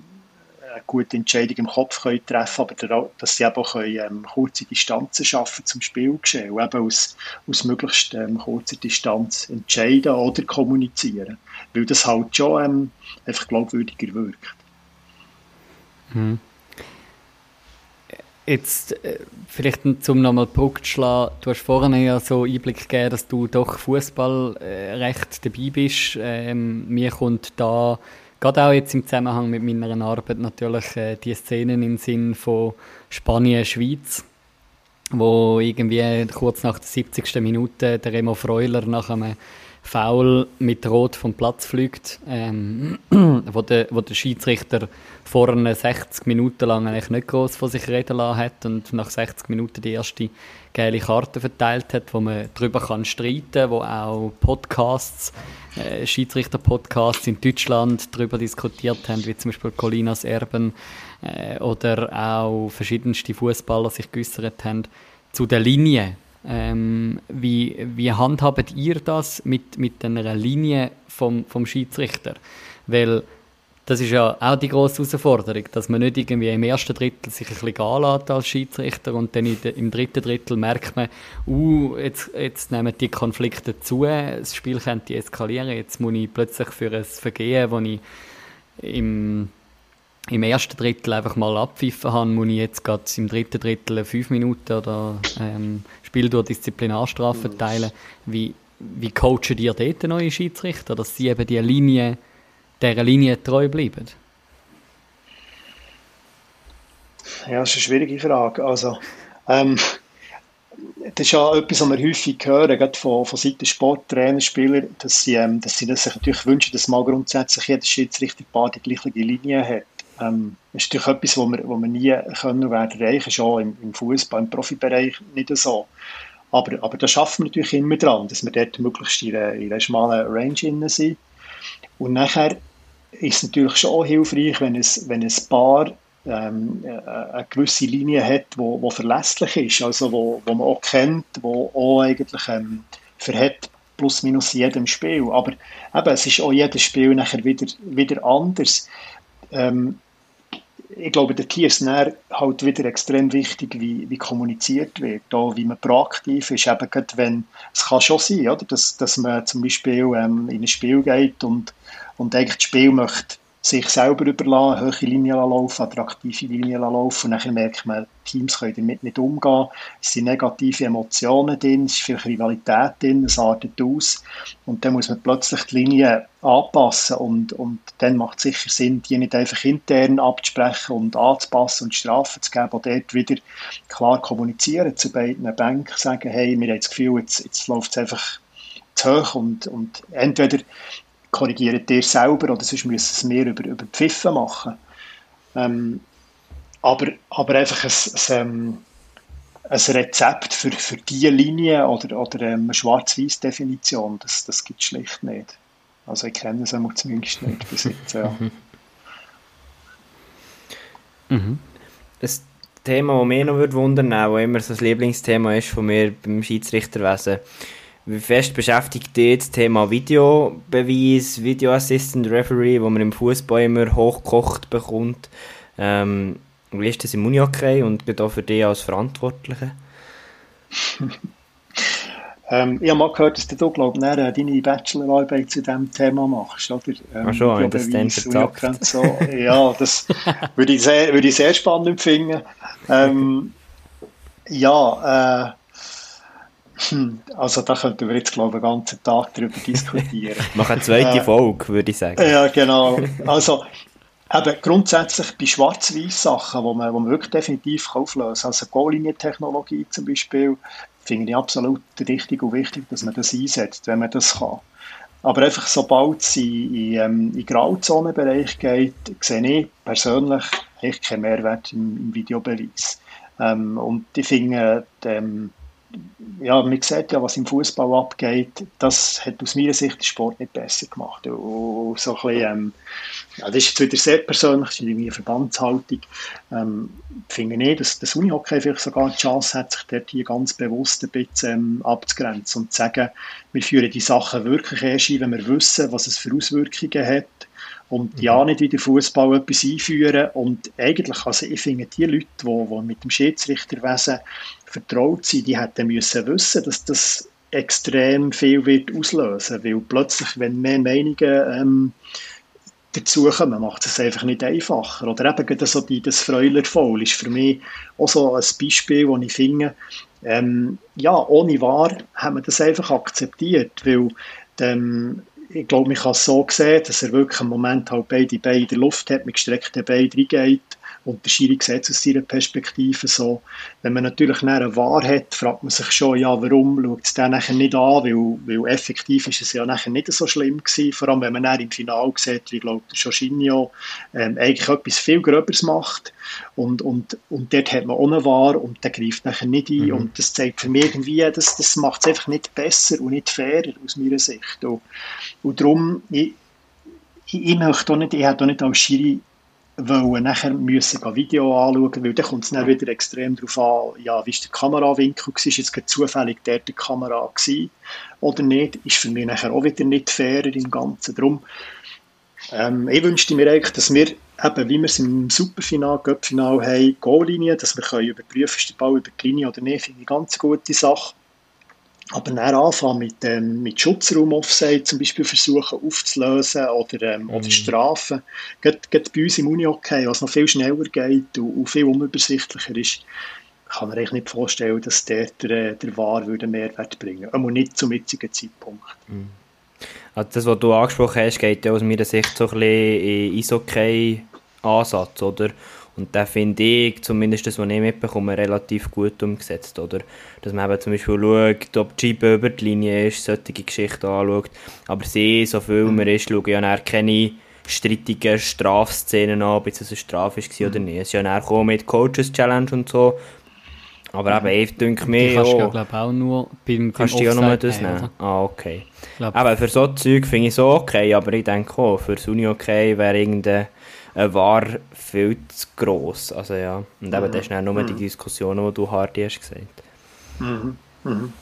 eine gute Entscheidung im Kopf können treffen können, aber dass sie eben auch können, ähm, kurze Distanzen schaffen zum Spielgeschehen und eben aus, aus möglichst ähm, kurzer Distanz entscheiden oder kommunizieren, weil das halt schon ähm, einfach glaubwürdiger wirkt. Hm. Jetzt, äh, vielleicht zum nochmal Brücke zu schlagen, du hast vorhin ja so Einblick gegeben, dass du doch Fußball äh, recht dabei bist. Ähm, mir kommt da gerade auch jetzt im Zusammenhang mit meiner Arbeit natürlich äh, die Szenen im Sinn von Spanien, Schweiz, wo irgendwie kurz nach der 70. Minute der Remo Freuler nach einem Foul mit Rot vom Platz fliegt, ähm, *clears throat* wo, der, wo der Schiedsrichter vorne 60 Minuten lang eigentlich nicht groß von sich reden lassen hat und nach 60 Minuten die erste geile Karte verteilt hat, wo man darüber kann streiten, wo auch Podcasts, äh, Schiedsrichter-Podcasts in Deutschland darüber diskutiert haben, wie zum Beispiel Colinas Erben äh, oder auch verschiedenste Fußballer sich geäußert haben zu der Linie ähm, wie, wie handhabt ihr das mit, mit einer Linie vom, vom Schiedsrichter? Weil das ist ja auch die grosse Herausforderung, dass man nicht irgendwie im ersten Drittel sich ein bisschen anlässt als Schiedsrichter und dann im dritten Drittel merkt man, uh, jetzt, jetzt nehmen die Konflikte zu, das Spiel könnte eskalieren, jetzt muss ich plötzlich für ein Vergehen, das ich im im ersten Drittel einfach mal abpfiffen habe, muss ich jetzt gerade im dritten Drittel fünf Minuten oder ähm, Spiel durch Disziplinarstrafe mhm. teilen. Wie, wie coachen ihr dort neue Schiedsrichter, dass sie eben die Linie, dieser Linie treu bleiben? Ja, das ist eine schwierige Frage. Also, ähm, das ist ja etwas, was wir häufig hören, gerade von, von Seiten Sporttrainer, Spieler, dass sie, ähm, dass sie das sich natürlich wünschen, dass mal grundsätzlich jeder Schiedsrichter die gleiche Linie hat. Ähm, ist natürlich etwas, was wir, was wir nie können werden erreichen, schon im, im Fußball, im Profibereich nicht so. Aber, aber da schaffen wir natürlich immer dran, dass wir dort möglichst in einer, in einer schmalen Range drin sind. Und nachher ist es natürlich schon hilfreich, wenn es, wenn ein Paar ähm, eine gewisse Linie hat, wo, wo verlässlich ist, also wo, wo man auch kennt, wo auch eigentlich ähm, verhält plus minus jedem Spiel. Aber eben, es ist auch jedes Spiel nachher wieder, wieder anders. Ähm, ich glaube, der Tier ist halt wieder extrem wichtig, wie, wie kommuniziert wird, da, wie man proaktiv ist, eben gerade wenn, es kann schon sein, oder, dass, dass man zum Beispiel ähm, in ein Spiel geht und, und eigentlich das Spiel möchte sich selber überlassen, hohe Linien laufen, attraktive Linien laufen. Und dann merkt man, Teams können damit nicht umgehen, es sind negative Emotionen drin, es ist viel Rivalität drin, es artet aus. Und dann muss man plötzlich die Linie anpassen und, und dann macht es sicher Sinn, die nicht einfach intern abzusprechen und anzupassen und Strafen zu geben, aber dort wieder klar kommunizieren zu beiden Banken, sagen, hey, wir haben das Gefühl, jetzt, jetzt läuft es einfach zu hoch und, und entweder korrigiert ihr selber oder sonst müssen es mehr über, über Pfiffe machen. Ähm, aber, aber einfach ein, ein, ähm, ein Rezept für, für diese Linie oder, oder ähm, eine Schwarz-Weiß-Definition, das, das gibt es schlicht nicht. Also ich kenne es zumindest nicht bis jetzt, ja. Mhm. mhm. Das Thema, das mich noch wundern würde, auch immer so das Lieblingsthema ist von mir beim Schiedsrichterwesen, wie fest beschäftigt dich das Thema Videobeweis, Video Assistant Referee, wo man im Fußball immer hochgekocht bekommt? Ähm, wie ist das im Unihockey und auch für dich als Verantwortliche? *laughs* ähm, ich habe mal gehört, dass du, glaube ich, deine Bachelorarbeit zu diesem Thema machst, oder? Ähm, Ach schon, wenn das dann verzapft. So. Ja, das würde ich, sehr, würde ich sehr spannend finden. Ähm, ja, äh, *laughs* also da könnten wir jetzt, glaube ich, einen ganzen Tag darüber diskutieren. *laughs* Machen eine zweite äh, Folge, würde ich sagen. Ja, genau. Also eben grundsätzlich bei Schwarz-Weiß-Sachen, wo man, wo man wirklich definitiv auflösen kann, also Go-Linie-Technologie zum Beispiel, finde ich absolut richtig und wichtig, dass man das einsetzt, wenn man das kann. Aber einfach sobald es in, in, ähm, in Grauzonenbereich geht, sehe ich persönlich echt keinen Mehrwert im, im Videobeweis. Ähm, und ich finde, ähm, ja, man sieht ja, was im Fußball abgeht, das hat aus meiner Sicht den Sport nicht besser gemacht. Und so ein bisschen, ähm, ja, das ist jetzt wieder sehr persönlich, das ist irgendwie eine Verbandshaltung. Ähm, finde ich, dass das Unihockey vielleicht sogar die Chance hat, sich dort hier ganz bewusst ein bisschen ähm, abzugrenzen und zu sagen, wir führen die Sachen wirklich erst ein, wenn wir wissen, was es für Auswirkungen hat und ja mhm. nicht wie der Fußball etwas einführen und eigentlich, also ich finde, die Leute, die, die mit dem Schiedsrichterwesen vertraut sind, die hätten müssen wissen, dass das extrem viel wird auslösen, weil plötzlich, wenn mehr Meinungen ähm, dazukommen, macht es einfach nicht einfacher. Oder eben so die, das Freuler-Foul ist für mich auch so ein Beispiel, wo ich finde, ähm, ja, ohne Wahr haben wir das einfach akzeptiert, weil ähm, ich glaube, man kann es so sehen, dass er wirklich im Moment halt beide Beine in der Luft hat, mit gestreckten Beinen reingeht Schiri sieht aus seiner Perspektive so. Wenn man natürlich eine Wahr hat, fragt man sich schon, ja, warum schaut es den nachher nicht an, weil, weil effektiv ist es ja nachher nicht so schlimm gewesen, vor allem wenn man dann im Finale sieht, wie, glaube ich, Jorginho ähm, eigentlich etwas viel Gröberes macht und, und, und dort hat man eine Wahr und der greift nachher nicht ein mhm. und das zeigt für mich irgendwie, das, das macht es einfach nicht besser und nicht fairer aus meiner Sicht. Und, und darum, ich, ich, ich möchte auch nicht, ich hätte auch nicht als Schiri wollen nachher müssen ein Video anschauen, weil dann kommt es dann wieder extrem darauf an, ja, wie ist der Kamerawinkel, war jetzt gerade zufällig der die Kamera gewesen oder nicht, ist für mich nachher auch wieder nicht fairer im Ganzen. Darum, ähm, ich wünschte mir eigentlich, dass wir eben, wie wir es im Superfinal, Göppfinal haben, Goallinie, dass wir können überprüfen, ist der Ball über die Linie oder nicht, finde ich eine ganz gute Sache. Aber dann anfangen mit, ähm, mit Schutzraum-Offside zum Beispiel versuchen aufzulösen oder, ähm, mhm. oder strafen. Gerade, gerade bei uns im Uni-Hockey, was noch viel schneller geht und, und viel unübersichtlicher ist, kann man sich nicht vorstellen, dass der, der, der War würde Mehrwert bringen würde. Nicht zum jetzigen Zeitpunkt. Mhm. Also das, was du angesprochen hast, geht ja aus meiner Sicht so ein bisschen in Eishockey-Ansatz, oder? Und da finde ich, zumindest das, was ich mitbekomme, relativ gut umgesetzt. Oder? Dass man eben zum Beispiel schaut, ob die Scheibe über die Linie ist, solche Geschichten anschaut. Aber sie, so viel mhm. man ist, schauen ja keine strittigen Strafszenen an, ob es eine Strafe war oder mhm. nicht. Es ist ja dann mit Coaches Challenge und so. Aber eben, ich denke mir, kannst du ja, glaube auch nur beim, Kannst du ja nur das nehmen? Oder? Ah, okay. Aber für so Zeug finde ich so okay, aber ich denke auch, für das Uni okay wäre irgendein äh, war viel zu gross. Also ja, und eben, mhm. das ist dann nur mhm. die Diskussion, die du Hardy hast gesagt. Mhm. Mhm.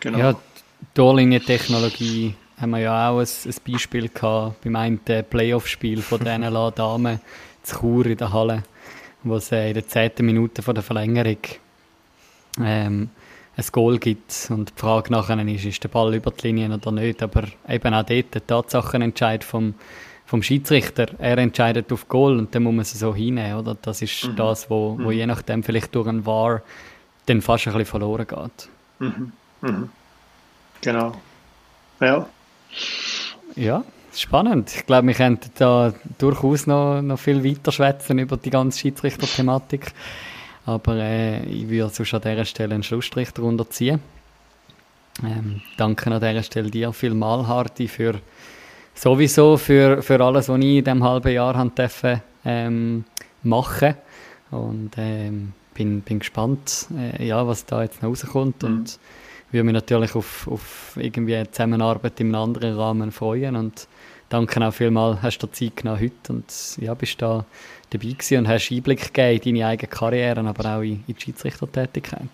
Genau. Ja, Torlinientechnologie haben wir ja auch ein, ein Beispiel gehabt beim einen Playoff-Spiel von den *laughs* Damen zu Chur in der Halle, wo es in der zehnten Minute von der Verlängerung ähm, ein Goal gibt und die Frage nachher ist, ist der Ball über die Linie oder nicht, aber eben auch dort der Tatsachenentscheid vom vom Schiedsrichter. Er entscheidet auf Goal und dann muss man sie so hinnehmen, oder? Das ist mhm. das, wo, wo mhm. je nachdem vielleicht durch ein War dann fast ein bisschen verloren geht. Mhm. mhm. Genau. Ja. Ja, spannend. Ich glaube, wir könnten da durchaus noch, noch viel weiter schwätzen über die ganze Schiedsrichter-Thematik. Aber äh, ich würde sonst an dieser Stelle einen Schlussstrich darunter ziehen. Ähm, danke an dieser Stelle dir vielmal, Harti, für sowieso für, für alles, was ich in diesem halben Jahr durfte, ähm, machen und ähm, bin, bin gespannt, äh, ja, was da jetzt noch rauskommt mhm. und würde mich natürlich auf, auf irgendwie eine Zusammenarbeit in einem anderen Rahmen freuen und danke auch vielmals, hast du Zeit genommen heute und ja, bist da dabei gewesen und hast Einblick gegeben in deine eigene Karriere, aber auch in, in die Schiedsrichtertätigkeit.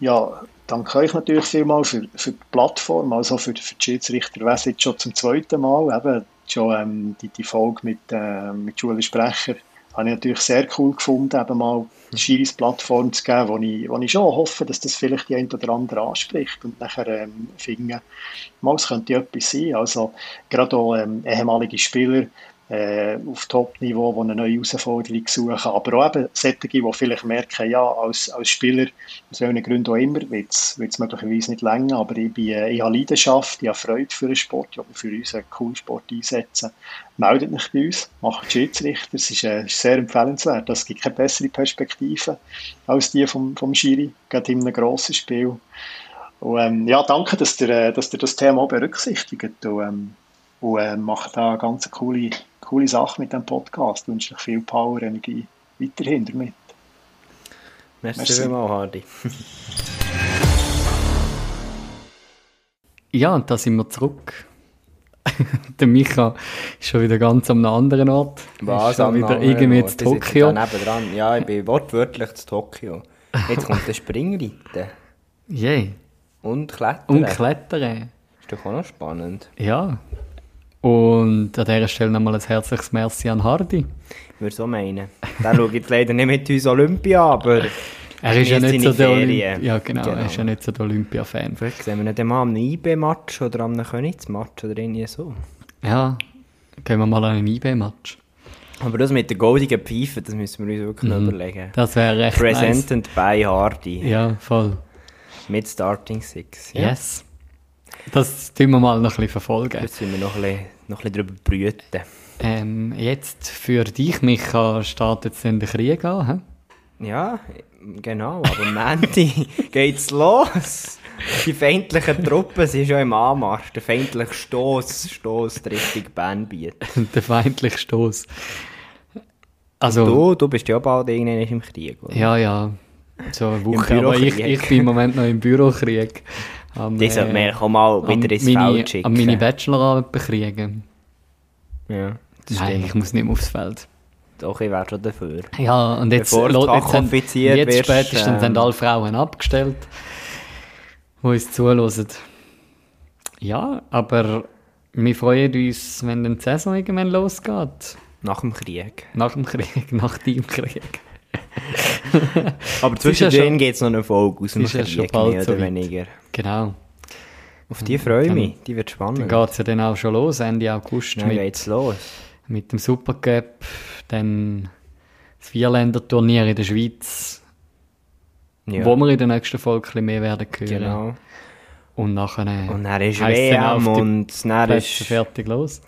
Ja, danke euch natürlich vielmals für, für die Plattform, also für, für die Schiedsrichter. Wäre jetzt schon zum zweiten Mal, eben schon ähm, die, die Folge mit, äh, mit Julie Sprecher, habe ich natürlich sehr cool gefunden, eben mal die Schiris Plattform zu geben, wo ich, wo ich schon hoffe, dass das vielleicht die ein oder andere anspricht und nachher ähm, finden, mal, es könnte etwas sein, also gerade auch ähm, ehemalige Spieler, äh, auf Top-Niveau, die eine neue Herausforderung suchen. Aber auch eben solche, die vielleicht merken, ja, als, als Spieler, aus welchen Gründen auch immer, wird es möglicherweise nicht länger, aber ich, bin, äh, ich habe Leidenschaft, ich habe Freude für den Sport, ich will für uns einen coolen Sport einsetzen. Meldet mich bei uns, macht Schiedsrichter, es ist, äh, sehr empfehlenswert. Es gibt keine bessere Perspektive als die vom, vom Schiri, gerade in einem grossen Spiel. Und, ähm, ja, danke, dass ihr, äh, dass ihr das Thema auch berücksichtigt und, ähm, und äh, macht da eine ganz coole coole Sache mit dem Podcast. Ich wünsche euch viel Power, Energie weiterhin damit. Merci, Merci. vielmals, Hardy. *laughs* ja, und da sind wir zurück. *laughs* der Micha ist schon wieder ganz am anderen Ort. Was? Ist schon wieder irgendwie in Tokio. Nebendran. Ja, ich bin wortwörtlich zu Tokio. Jetzt kommt der Springreiten. *laughs* Yeah. Und Klettern. Und Klettern. Ist doch auch noch spannend. Ja, und an dieser Stelle nochmal ein herzliches Merci an Hardy. Ich würde so meinen. Der schaut jetzt leider nicht mit uns Olympia, aber er ist ja nicht so der ja, genau, genau. Er ist ja nicht so der Olympia-Fan. Vielleicht sehen wir ihn mal am IB-Match oder am Königsmatch oder irgendwie so. Ja, gehen wir mal an einen IB-Match. Aber das mit der goldigen Pfeife, das müssen wir uns wirklich mhm. überlegen. Das wäre recht Presented nice. by Hardy. Ja, voll. Mit Starting Six. Ja. Yes. Das tun wir mal noch ein bisschen verfolgen. Jetzt müssen wir noch ein bisschen, noch ein bisschen darüber brüten. Ähm, jetzt für dich, Micha, startet jetzt dann der Krieg an. He? Ja, genau, aber am Ende *laughs* geht's los. Die feindlichen Truppen sind schon im Anmarsch. Der feindliche Stoß stößt Richtung Bernbiet. *laughs* der feindliche Stoß. Also, Du, du bist ja bald irgendwann im Krieg, oder? ja, ja. So eine Woche, aber ich, ich bin im Moment noch im Bürokrieg. Am, Die sollten wir auch mal am wieder ins meine, Feld schicken. Am meine Bachelorarbeit bekriegen. Ja, das Nein, ich muss nicht mehr aufs Feld. Doch, ich wäre schon dafür. Ja, und jetzt, Bevor du jetzt, jetzt wirst, spätestens ähm, sind alle Frauen abgestellt, die uns zuhören. Ja, aber wir freuen uns, wenn dann die Saison irgendwann losgeht. Nach dem Krieg. Nach dem Krieg, *laughs* nach dem Krieg. *laughs* Aber zwischendrin schon- geht es noch eine Folge aus dem Krieg, bald mehr so oder weniger. Genau. Auf die freue ich Dann- mich, die wird spannend. Dann geht es ja dann auch schon los, Ende August Dann mit, geht's los. mit dem Supercup, dann das Vierländer-Turnier in der Schweiz, Ja, wo wir in der nächsten Folge ein mehr werden hören. genau. Und nachher Und dann ist dann WM die und dann ist, fertig los.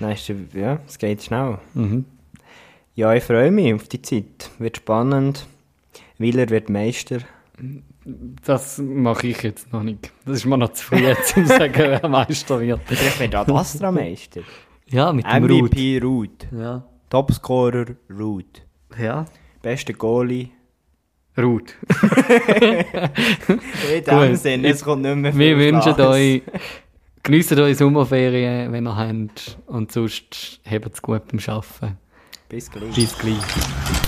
dann ist ja, es geht schnell. Mhm. Ja, ich freue mich auf die Zeit. Wird spannend. Willer wird Meister. Das mache ich jetzt noch nicht. Das ist mir noch zu früh, um zu *laughs* sagen, wer Meister wird. Vielleicht wird auch Astra Meister. Ja, mit dem Ruth. MVP Ruth. Ja. Topscorer Ruth. ja. Bester Goalie. Ruth. *laughs* In dem Gut. Sinne, es kommt nicht mehr Wir viel wünschen Glas. euch, geniessen eure Sommerferien, wenn ihr habt. Und sonst habt es gut beim Arbeiten. Bis gleich. Bis gleich.